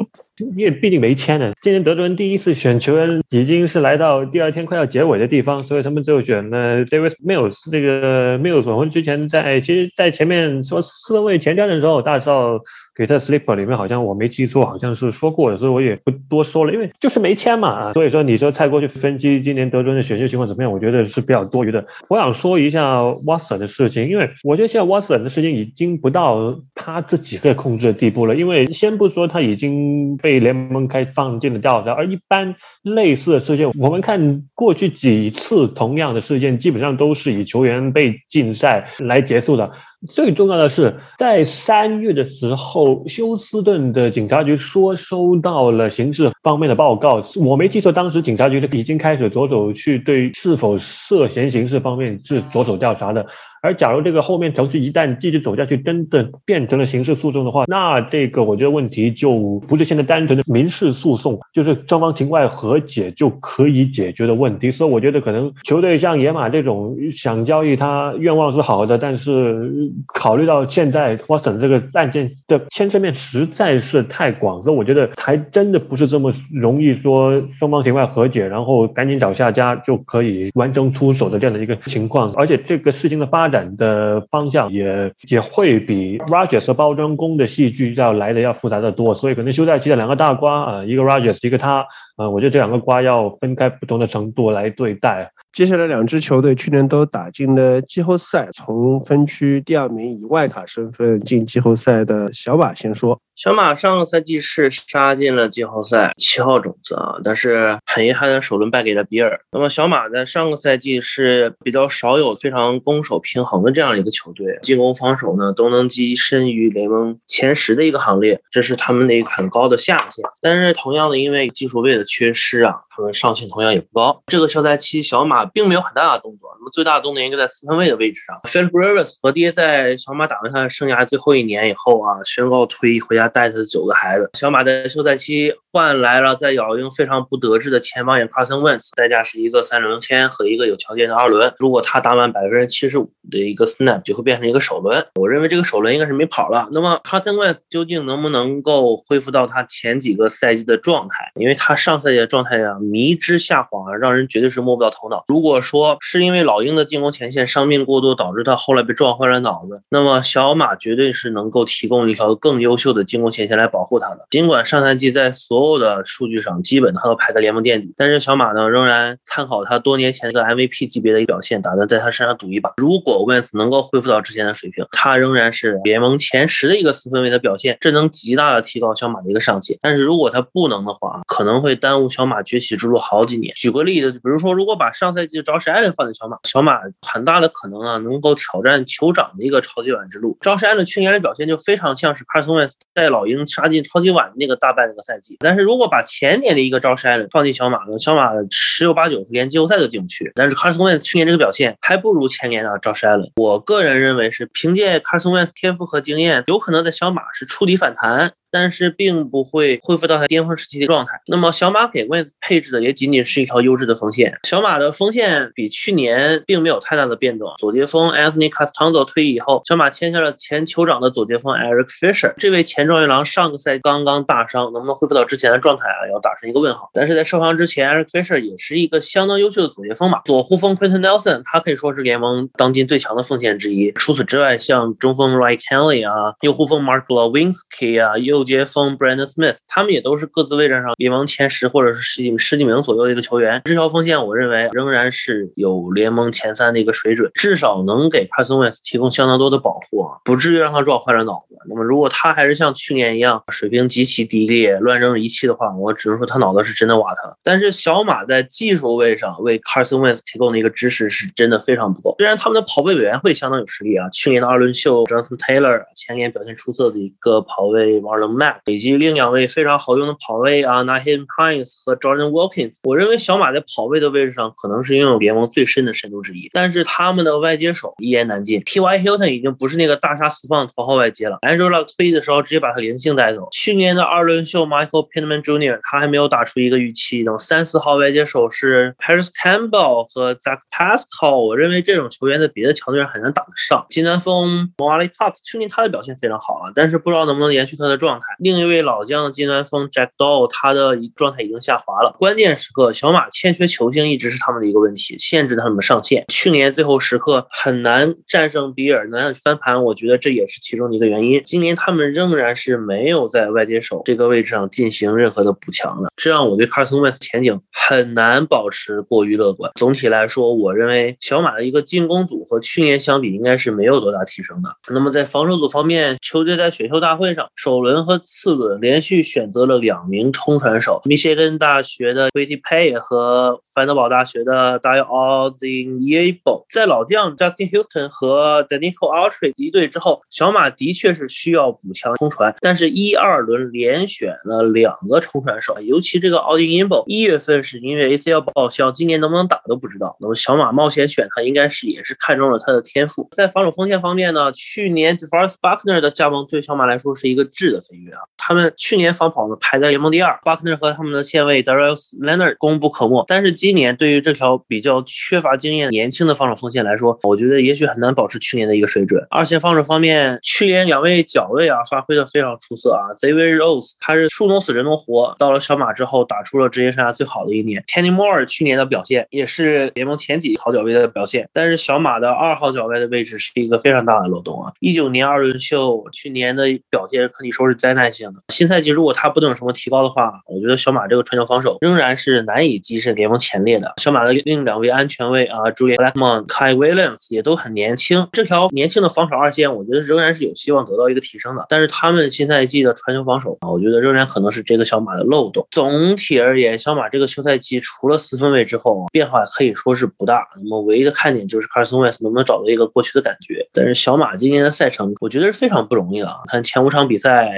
因为毕竟没签呢。今年德州人第一次选球员，已经是来到第二天快要结尾的地方，所以他们就选了 Davis Mills。那个 Mills，我们之前在其实，在前面说四分卫前瞻的时候，大少给他 Slipper 里面好像我没记错，好像是说过的，所以我也不多说了，因为就是没签嘛啊。所以说你说蔡过去分析今年德州人的选秀情况怎么样，我觉得是比较多余的。我想说一下 Watson 的事情，因为我觉得现在 Watson 的事情已经不到他自己可以控制的地步了，因为先不说他已经被被联盟开放进了调查，而一般类似的事件，我们看过去几次同样的事件，基本上都是以球员被禁赛来结束的。最重要的是，在三月的时候，休斯顿的警察局说收到了刑事方面的报告。我没记错，当时警察局是已经开始着手去对是否涉嫌刑事方面是着手调查的。而假如这个后面程序一旦继续走下去，真的变成了刑事诉讼的话，那这个我觉得问题就不是现在单纯的民事诉讼，就是双方庭外和解就可以解决的问题。所以我觉得可能球队像野马这种想交易他愿望是好的，但是考虑到现在我省这个案件的牵涉面实在是太广，所以我觉得还真的不是这么容易说双方庭外和解，然后赶紧找下家就可以完成出手的这样的一个情况。而且这个事情的发展的方向也也会比 Rogers 包装工的戏剧要来的要复杂的多，所以可能休赛期的两个大瓜啊，一个 Rogers，一个他，啊，我觉得这两个瓜要分开不同的程度来对待。接下来两支球队去年都打进了季后赛，从分区第二名以外卡身份进季后赛的小马先说。小马上个赛季是杀进了季后赛七号种子啊，但是很遗憾的首轮败给了比尔。那么小马在上个赛季是比较少有非常攻守平衡的这样一个球队，进攻防守呢都能跻身于联盟前十的一个行列，这是他们的一个很高的下限。但是同样的，因为技术位的缺失啊，他们上限同样也不高。这个休赛期小马并没有很大的动作，那么最大的动作应该在四分卫的位置上。Philip Rivers 和爹在小马打完他生涯最后一年以后啊，宣告退役回家。带他的九个孩子，小马在休赛期换来了在老鹰非常不得志的前防员 Carson Wentz，代价是一个三轮签和一个有条件的二轮。如果他打满百分之七十五的一个 snap，就会变成一个首轮。我认为这个首轮应该是没跑了。那么 Carson Wentz 究竟能不能够恢复到他前几个赛季的状态？因为他上上赛季的状态呀迷之下滑，让人绝对是摸不到头脑。如果说是因为老鹰的进攻前线伤病过多导致他后来被撞坏了脑子，那么小马绝对是能够提供一条更优秀的进。攻前线来保护他的。尽管上赛季在所有的数据上基本他都排在联盟垫底，但是小马呢仍然参考他多年前那个 MVP 级别的表现，打算在他身上赌一把。如果 w e n s 能够恢复到之前的水平，他仍然是联盟前十的一个四分卫的表现，这能极大的提高小马的一个上限。但是如果他不能的话，可能会耽误小马崛起之路好几年。举个例子，比如说，如果把上赛季的 Josh Allen 放在小马，小马很大的可能啊，能够挑战酋长的一个超级碗之路。Josh Allen 去年的表现就非常像是 Carson Wentz 带老鹰杀进超级碗那个大半那个赛季。但是如果把前年的一个 Josh Allen 放进小马呢，小马十有八九是连季后赛都进不去。但是 Carson Wentz 去年这个表现还不如前年的 Josh Allen。我个人认为是凭借 Carson Wentz 天赋和经验，有可能在小马是触底反弹。但是并不会恢复到他巅峰时期的状态。那么小马给 Wentz 配置的也仅仅是一条优质的锋线。小马的锋线比去年并没有太大的变动。左接锋 Anthony c a s t a n z o 退役以后，小马签下了前酋长的左接锋 Eric Fisher。这位前状元郎上个赛季刚刚大伤，能不能恢复到之前的状态啊？要打上一个问号。但是在受伤之前，Eric Fisher 也是一个相当优秀的左接锋嘛。左护锋 Quentin Nelson 他可以说是联盟当今最强的锋线之一。除此之外，像中锋 Ray Kelly 啊，右护锋 Mark Lewinsky 啊，右接锋 Brandon Smith，他们也都是各自位置上联盟前十或者是十几十几名左右的一个球员。这条锋线我认为仍然是有联盟前三的一个水准，至少能给 Carson Wentz 提供相当多的保护啊，不至于让他撞坏了脑子。那么如果他还是像去年一样水平极其低劣、乱扔仪器的话，我只能说他脑子是真的瓦特了。但是小马在技术位上为 Carson Wentz 提供的一个支持是真的非常不够。虽然他们的跑位委员会相当有实力啊，去年的二轮秀 Jonathan Taylor，前年表现出色的一个跑位二轮 Mac，。以及另两位非常好用的跑位啊 n a h i m Hines 和 Jordan Wilkins，我认为小马在跑位的位置上可能是拥有联盟最深的深度之一。但是他们的外接手一言难尽，T.Y. Hilton 已经不是那个大杀四方的头号外接了。Angela 退役的时候直接把他灵性带走。去年的二轮秀 Michael Pittman Jr. 他还没有打出一个预期。等三四号外接手是 Paris Campbell 和 Zach Pascal，我认为这种球员在别的强队上很难打得上。金南风 Molly Cox 去年他的表现非常好啊，但是不知道能不能延续他的状态。另一位老将金端锋 Jack Doll，他的状态已经下滑了。关键时刻，小马欠缺球星一直是他们的一个问题，限制他们上限。去年最后时刻很难战胜比尔，难翻盘，我觉得这也是其中的一个原因。今年他们仍然是没有在外接手这个位置上进行任何的补强的，这让我对 Carson Wentz 前景很难保持过于乐观。总体来说，我认为小马的一个进攻组和去年相比应该是没有多大提升的。那么在防守组方面，球队在选秀大会上首轮和次轮。连续选择了两名冲传手，密歇根大学的 v i t y Pay 和范德堡大学的 d i a l d i n a b l e。在老将 Justin Houston 和 Danico Autry 离队之后，小马的确是需要补强冲传，但是一二轮连选了两个冲传手，尤其这个 Audiniable，一月份是因为 ACL 报销，今年能不能打都不知道。那么小马冒险选他，应该是也是看中了他的天赋。在防守锋线方面呢，去年 DeForest Buckner 的加盟对小马来说是一个质的飞跃他们。去年防跑呢排在联盟第二，Buckner 和他们的线位 Darius Leonard 功不可没。但是今年对于这条比较缺乏经验、年轻的防守锋线来说，我觉得也许很难保持去年的一个水准。二线防守方面，去年两位角位啊发挥的非常出色啊，Zavier Rose 他是树能死人能活，到了小马之后打出了职业生涯最好的一年。Kenny Moore 去年的表现也是联盟前几好角位的表现，但是小马的二号角位的位置是一个非常大的漏洞啊。一九年二轮秀去年的表现可以说是在灾难性的。新赛季如果他不能有什么提高的话，我觉得小马这个传球防守仍然是难以跻身联盟前列的。小马的另两位安全卫啊，Julian Blackmon、Kai Williams 也都很年轻，这条年轻的防守二线，我觉得仍然是有希望得到一个提升的。但是他们新赛季的传球防守啊，我觉得仍然可能是这个小马的漏洞。总体而言，小马这个休赛期除了四分卫之后，变化可以说是不大。那么唯一的看点就是 Carson Wentz 能不能找到一个过去的感觉。但是小马今年的赛程，我觉得是非常不容易的。看前五场比赛，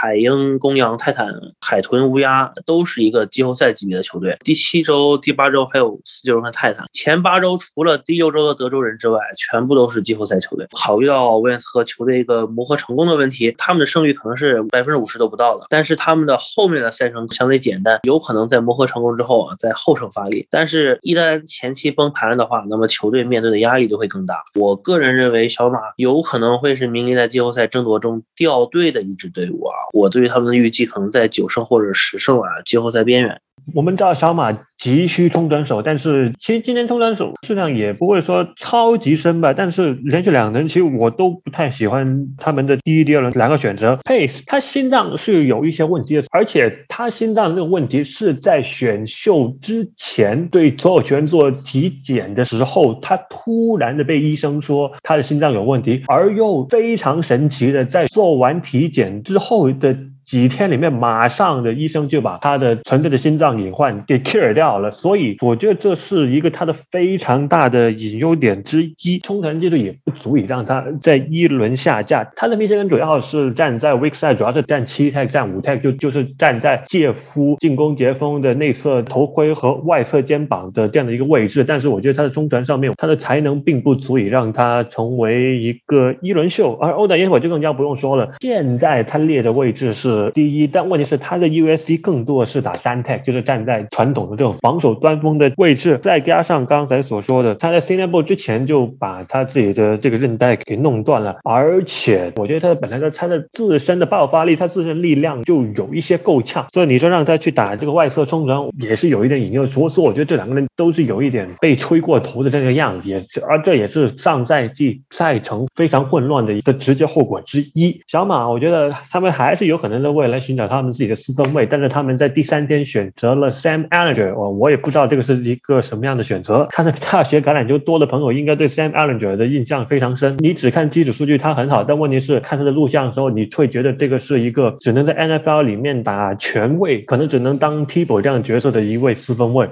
海鹰。公羊、泰坦、海豚、乌鸦都是一个季后赛级别的球队。第七周、第八周还有四九人和泰坦。前八周除了第六周的德州人之外，全部都是季后赛球队。考虑到威恩斯和球队一个磨合成功的问题，他们的胜率可能是百分之五十都不到的。但是他们的后面的赛程相对简单，有可能在磨合成功之后啊，在后程发力。但是，一旦前期崩盘了的话，那么球队面对的压力就会更大。我个人认为，小马有可能会是明年在季后赛争夺中掉队的一支队伍啊。我对于他们的预计可能在九胜或者十胜啊，季后赛边缘。我们知道小马急需冲转手，但是其实今年冲转手质量也不会说超级深吧。但是连续两轮，其实我都不太喜欢他们的第一、第二轮两个选择。Pace 他心脏是有一些问题的，而且他心脏这个问题是在选秀之前对所有球员做体检的时候，他突然的被医生说他的心脏有问题，而又非常神奇的在做完体检之后的。几天里面马上的医生就把他的纯粹的心脏隐患给 cure 掉了，所以我觉得这是一个他的非常大的隐忧点之一。冲传技术也不足以让他在一轮下架。他的密歇根主要是站在 weak side，主要是站七 tag、站五 tag，就就是站在介夫进攻截锋的内侧头盔和外侧肩膀的这样的一个位置。但是我觉得他的中传上面，他的才能并不足以让他成为一个一轮秀。而欧达烟火就更加不用说了，现在他列的位置是第一，但问题是他的 USC 更多的是打三 tag，就是站在传统的这种防守端锋的位置。再加上刚才所说的，他在 Cinebo 之前就把他自己的这个韧带给弄断了，而且我觉得他本来的他的自身的爆发力，他自身力量就有一些够呛，所以你说让他去打这个外侧冲传也是有一点引诱。所以我觉得这两个人都是有一点被吹过头的这个样子，也而这也是上赛季赛程非常混乱的一个直接后果之一。小马，我觉得他们还是有可能在位来寻找他们自己的四分位，但是他们在第三天选择了 Sam Allinger，我我也不知道这个是一个什么样的选择。看到大学橄榄球多的朋友应该对 Sam Allinger 的印象非常深。你只看基础数据，他很好，但问题是看他的录像的时候，你会觉得这个是一个只能在 NFL 里面打全位，可能只能当替补这样角色的一位四分位。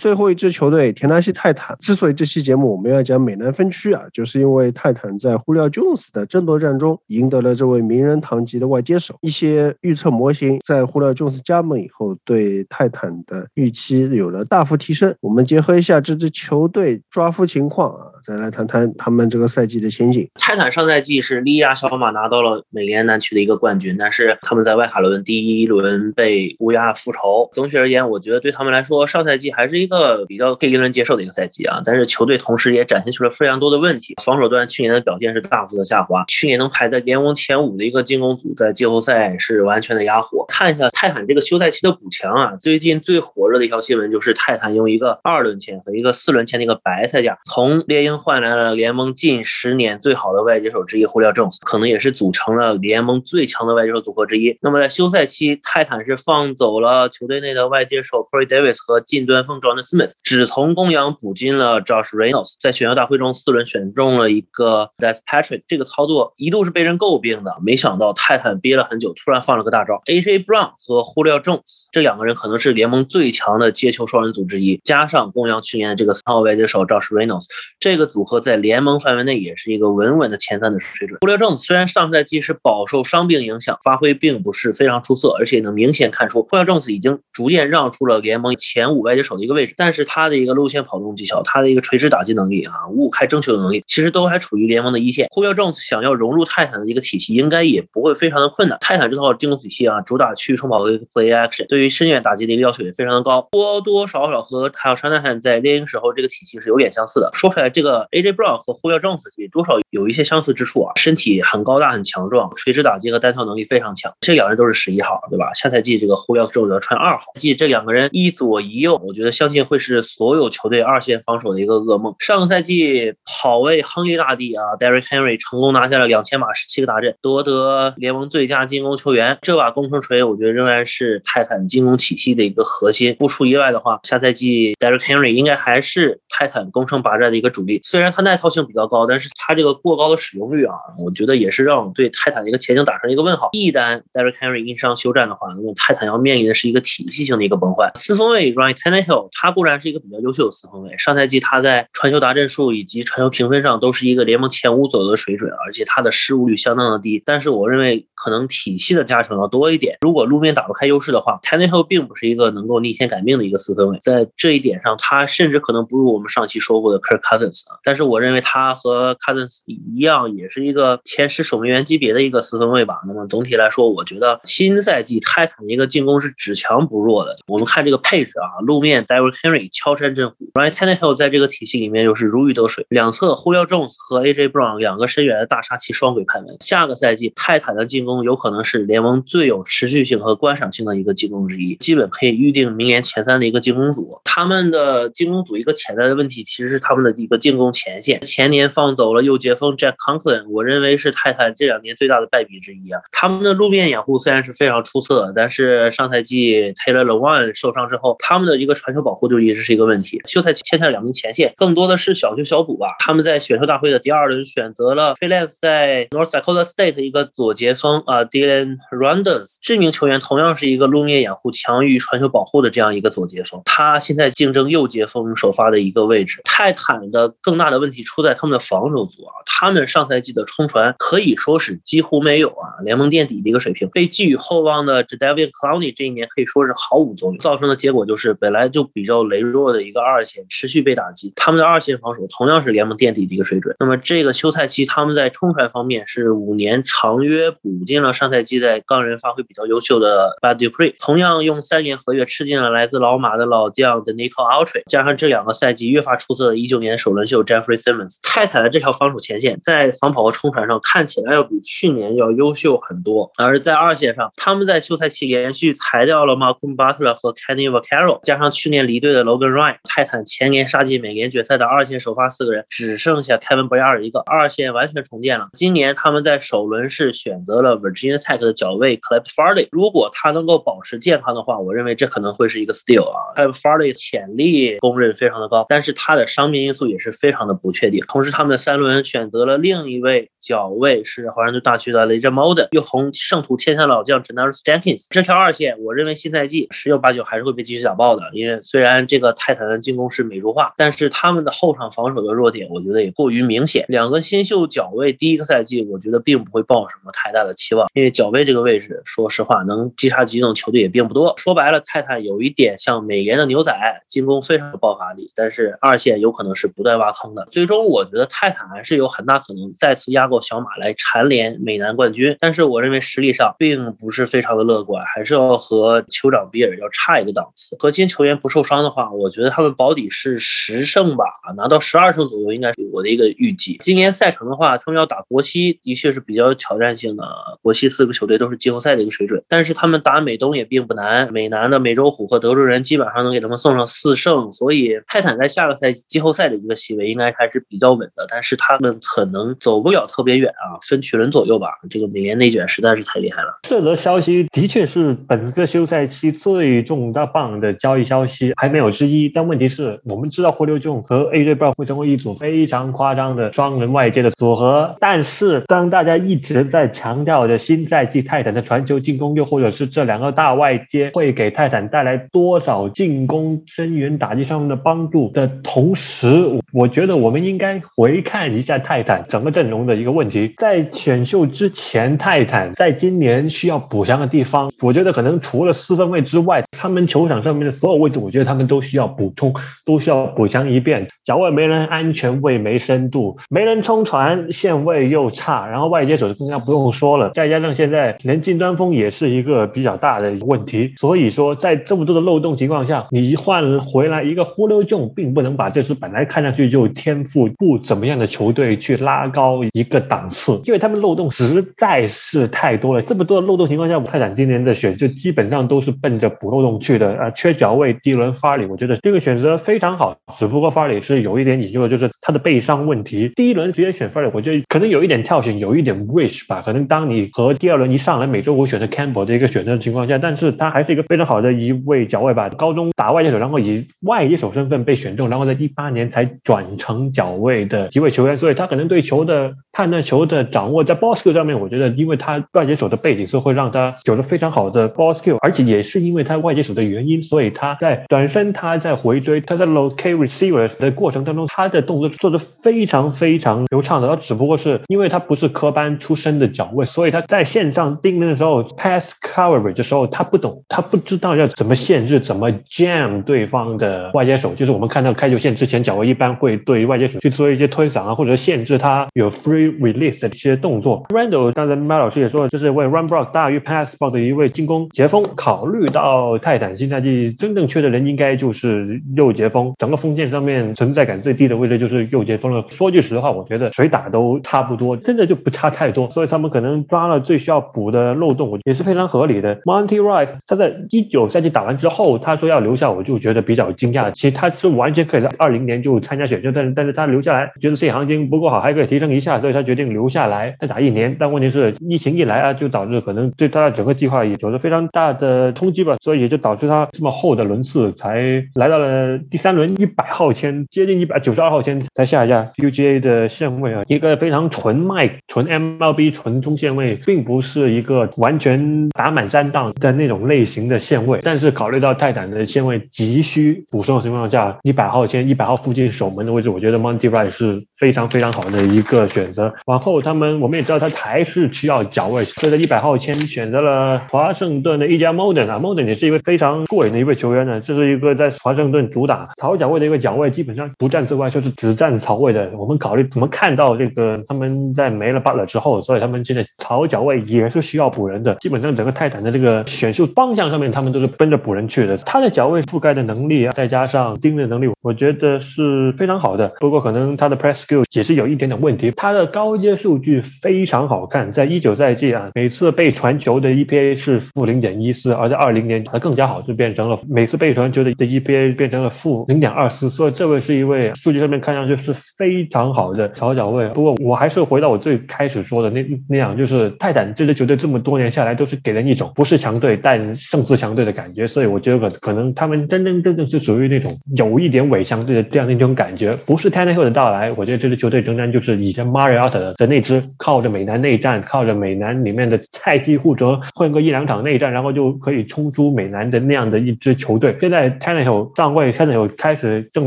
最后一支球队田纳西泰坦，之所以这期节目我们要讲美南分区啊，就是因为泰坦在胡廖 Jones 的争夺战中赢得了这位名人堂级的外接手。一些预测模型在胡廖 Jones 加盟以后，对泰坦的预期有了大幅提升。我们结合一下这支球队抓夫情况啊，再来谈谈他们这个赛季的前景。泰坦上赛季是力压小马拿到了美联南区的一个冠军，但是他们在外卡轮第一轮被乌鸦复仇。总体而言，我觉得对他们来说，上赛季还是一个比较可以令人接受的一个赛季啊。但是球队同时也展现出了非常多的问题，防守端去年的表现是大幅的下滑，去年能排在联盟前五的一个进攻组，在季后赛是完全的哑火。看一下泰坦这个休赛期的补强啊，最近最火热的一条新闻就是泰坦用一个二轮签和一个四轮签的一个白菜价，从猎鹰换来了联盟近十年最好的外接手之一胡廖正斯，可能也是组成了联盟最强的外接手组合之一。那么在休赛期，泰坦是放走了球队内的外接手 Corey Davis 和近端锋 John Smith，只从公羊补进了 Josh Reynolds，在选秀大会中四轮选中了一个 Des Patrick，这个操作一度是被人诟病的，没想到泰坦憋了很久，突然放了个大招。AJ Brown 和 Julio Jones 这两个人可能是联盟最强的接球双人组之一，加上公羊去年的这个三号外接手 Josh Reynolds，这个的组合在联盟范围内也是一个稳稳的前三的水准。Julio Jones 虽然上赛季是饱受伤病影响，发挥并不是非常出色，而且能明显看出 Julio Jones 已经逐渐让出了联盟前五外接手的一个位置，但是他的一个路线跑动技巧，他的一个垂直打击能力啊，五五开争球的能力，其实都还处于联盟的一线。Julio Jones 想要融入泰坦的一个体系，应该也不会非常的困难。泰坦这套进攻体系啊，主打区域冲跑和 play action，对于深远打击的一个要求也非常的高，多多少少和凯尔沙纳汉在猎鹰时候这个体系是有点相似的。说出来，这个 AJ Brown 和 Julio Jones 也多少有一些相似之处啊，身体很高大很强壮，垂直打击和单挑能力非常强。这两人都是十一号，对吧？下赛季这个 Julio Jones 要穿二号，记这两个人一左一右，我觉得相信会是所有球队二线防守的一个噩梦。上个赛季跑位亨利大帝啊，Derrick Henry 成功拿下了两千码十七个大阵，夺得联盟最佳进攻球员。这把工程锤，我觉得仍然是泰坦进攻体系的一个核心。不出意外的话，下赛季 Derrick Henry 应该还是泰坦攻城拔寨的一个主力。虽然它耐套性比较高，但是它这个过高的使用率啊，我觉得也是让我们对泰坦的一个前景打上一个问号。一旦 Derrick Henry 因伤休战的话，那么泰坦要面临的是一个体系性的一个崩坏。四分卫 Ryan Tannehill，他固然是一个比较优秀的四分卫，上赛季他在传球达阵数以及传球评分上都是一个联盟前五左右的水准，而且他的失误率相当的低。但是我认为可能体系的加成要多一点。如果路面打不开优势的话，Tannehill 并不是一个能够逆天改命的一个四分卫，在这一点上，他甚至可能不如我们上期说过的 Kirk Cousins。但是我认为他和 Cousins 一样，也是一个前十守门员级别的一个四分卫吧。那么总体来说，我觉得新赛季泰坦的一个进攻是只强不弱的。我们看这个配置啊，路面 Derrick Henry 敲山震虎，Ryan Tannehill 在这个体系里面又是如鱼得水，两侧 Julio Jones 和 AJ Brown 两个深远的大杀器双轨拍门。下个赛季泰坦的进攻有可能是联盟最有持续性和观赏性的一个进攻之一，基本可以预定明年前三的一个进攻组。他们的进攻组一个潜在的问题其实是他们的一个进攻。攻前线。前年放走了右截锋 Jack Conklin，我认为是泰坦这两年最大的败笔之一啊。他们的路面掩护虽然是非常出色，但是上赛季 Taylor Lewan 受伤之后，他们的一个传球保护就一直是一个问题。休赛期签下两名前线，更多的是小修小补吧。他们在选秀大会的第二轮选择了 Philips 在 North Dakota State 一个左截锋啊 Dylan Randers，这名球员同样是一个路面掩护强于传球保护的这样一个左截锋，他现在竞争右截锋首发的一个位置。泰坦的更大的问题出在他们的防守组啊，他们上赛季的冲传可以说是几乎没有啊，联盟垫底的一个水平。被寄予厚望的 j a v i n Clowney 这一年可以说是毫无作用，造成的结果就是本来就比较羸弱的一个二线持续被打击。他们的二线防守同样是联盟垫底的一个水准。那么这个休赛期他们在冲传方面是五年长约补进了上赛季在钢人发挥比较优秀的 Bad Dupree，同样用三年合约吃进了来自老马的老将的 Nico a l t r y 加上这两个赛季越发出色的一九年首轮秀 Jeffrey Simmons，泰坦的这条防守前线在防跑和冲传上看起来要比去年要优秀很多，而在二线上，他们在休赛期连续裁掉了 Malcolm Butler 和 Kenny Vaccaro，加上去年离队的 Logan Ryan，泰坦前年杀进美联决赛的二线首发四个人只剩下 Kevin b r y a r 一个，二线完全重建了。今年他们在首轮是选择了 Virginia Tech 的脚卫 Clip Farley，如果他能够保持健康的话，我认为这可能会是一个 steal 啊。Clip Farley 潜力公认非常的高，但是他的伤病因素也是非常的不确定。同时，他们的三轮选择了另一位脚卫是华盛顿大区的雷震 Moden，又从圣徒签下老将 Janaris Jenkins。这条二线，我认为新赛季十有八九还是会被继续打爆的。因为虽然这个泰坦的进攻是美洲化，但是他们的后场防守的弱点，我觉得也过于明显。两个新秀脚卫，第一个赛季我觉得并不会抱什么太大的期望，因为脚卫这个位置，说实话能击杀几种球队也并不多。说白了，泰坦有一点像美联的牛仔，进攻非常有爆发力，但是二线有可能是不断挖坑的。最终，我觉得泰坦还是有很大可能再次压过小马来蝉联美南冠军，但是我认为实力上并不是非常的乐观，还是要和酋长比尔要差一个档次。核心球员不受伤的话，我觉得他们保底是十胜吧，拿到十二胜左右应该是我的一个预计。今年赛程的话，他们要打国西，的确是比较有挑战性的。国西四个球队都是季后赛的一个水准，但是他们打美东也并不难。美南的美洲虎和德州人基本上能给他们送上四胜，所以泰坦在下个赛季季后赛的一个席位应该还是比较稳的。但是他们可能走不了特别远啊，分区轮左右吧。这个美联内卷实在是太厉害了。这则消息的确是本个休赛期最重大磅的交易消息，还没有之一。但问题是我们知道，霍六仲和 AJ Brown 会成为一组非常夸张的双人外接的组合。但是当大家一直在强调着新赛季泰坦的传球进攻，又或者是这两个大外接会给泰坦带来多少进攻深远打击上面的帮助的同时，我觉得我们应该回看一下泰坦整个阵容的一个问题。在选秀之前，泰坦在今年需要补强的地方，我觉得可能除了四分位之外，他们球场上面的所有位置，我觉得他们都需要补充，都需要补强一遍。脚位没人安全位没深度，没人冲传线位又差，然后外接手更加不用说了，再加上现在连近端锋也是一个比较大的问题。所以说，在这么多的漏洞情况下，你一换回来一个呼溜重，并不能把这支本来看上去就有天赋不怎么样的球队去拉高一个档次，因为他们漏洞实在是太多了。这么多的漏洞情况下，泰坦今年的选就基本上都是奔着补漏洞去的。啊，缺脚位，第一轮发里，我觉得这个选择非常好。只不过发里是有一点引诱的，就是他的背伤问题。第一轮直接选发里，我觉得可能有一点跳选，有一点 wish 吧。可能当你和第二轮一上来，每周五选择 Campbell 的一个选择的情况下，但是他还是一个非常好的一位脚位吧。高中打外接手，然后以外接手身份被选中，然后在一八年才转成脚位的一位球员，所以他可能对球的判断、球的掌握，在 ball skill 上面，我觉得因为他外接手的背景，是会让他有着非常好的 ball skill，而且也是因为他外接手的原因，所以他在短身、他在回追、他在 locate receiver 的过程当中，他的动作做得非常非常流畅的。他只不过是因为他不是科班出身的脚位，所以他在线上盯人的时候，pass coverage 的时候，他不懂，他不知道要怎么限制、怎么 jam 对方的外接手。就是我们看到开球线之前，脚位一般会对外接手去做一些推搡啊，或者限制他有 free release 的一些动作。Randall 刚才麦老师也说了，就是为 run block 大于 pass block 的一位进攻截锋。考虑到泰坦新赛季真正缺的人应该就是右截锋，整个锋线上面存在感最低的位置就是右截锋了。说句实话，我觉得谁打都差不多，真的就不差太多。所以他们可能抓了最需要补的漏洞，也是非常合理的。Monty Rice 他在一九赛季打完之后，他说要留下，我就觉得比较惊讶。其实他是完全可以在二零年就参加选秀，但是但是他留下来，觉得自己行情不够好，还可以提升一下，所以他决定留下来再打一年。但问题是疫情一来啊，就导致可能对他的整个计划也有着非常大的冲击吧，所以也就导致他这么厚的轮次才来到了第三轮一百号签，接近一百九十二号签才下一下 UGA 的线位啊，一个非常纯麦、纯 MLB、纯中线位，并不是一个完全打满三档的那种类型的线位。但是考虑到泰坦的线位急需补充的情况下，一百号签、一百号附近守门的位置，我觉得 Monty Rice 是非常非常好的一个选择。往后他们我们也知道他还是需要脚位，所以在一百号签选择了华盛顿的一家 Modern 啊，Modern 也是一位非常过瘾的一位球员呢。这是一个在华盛顿主打草脚位的一个脚位，基本上不站四外，就是只站草位的。我们考虑我们看到这个他们在没了 Butler 之后，所以他们现在草脚位也是需要补人的。基本上整个泰坦的这个选秀方向上面，他们都是奔着补人去的。他的脚位覆盖的能力啊，再加上盯的能力，我觉得是非常好的。不过可能他的 press skill 也是有一点点问题。他的高阶数据非常好看，在一九赛季啊，每次被传球的 EPA 是负零点一四，而在二零年它更加好，就变成了每次被传球的的 EPA 变成了负零点二四。所以这位是一位数据上面看上去是非常好的小脚位。不过我还是回到我最开始说的那那样，就是泰坦这支球队这么多年下来都是给人一种不是强队但胜似强队的感觉，所以我觉得可能他们真真正正是属于那种有一点伪强队的这样的一种感觉。不是 Tannehill 的到来，我觉得这支球队仍然就是以前 Mariota 的那支靠着美男内战，靠着美男里面的菜鸡互啄混个一两场内战，然后就可以冲出美男的那样的一支球队。现在 Tannehill 上位，Tannehill 开始证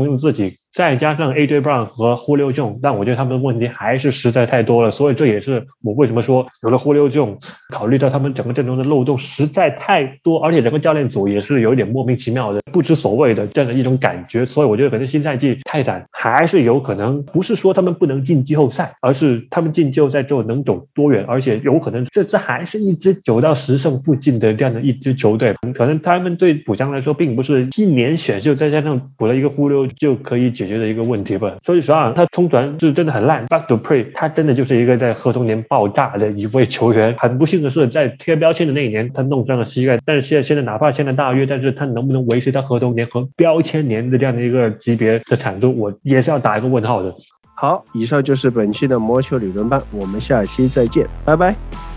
明自己。再加上 AJ Brown 和 Julio Jones，但我觉得他们的问题还是实在太多了，所以这也是我为什么说有了 Julio Jones，考虑到他们整个阵容的漏洞实在太多，而且整个教练组也是有一点莫名其妙的、不知所谓的这样的一种感觉，所以我觉得可能新赛季泰坦还是有可能，不是说他们不能进季后赛，而是他们进季后赛之后能走多远，而且有可能这这还是一支九到十胜附近的这样的一支球队，可能他们对补强来说并不是一年选秀再加上补了一个 Julio 就可以解。解决的一个问题吧。说句实话，他冲传是真的很烂。Back to play，他真的就是一个在合同年爆炸的一位球员。很不幸的是，在贴标签的那一年，他弄伤了膝盖。但是现在现在哪怕现在大约，但是他能不能维持他合同年和标签年的这样的一个级别的产出，我也是要打一个问号的。好，以上就是本期的魔球理论班，我们下期再见，拜拜。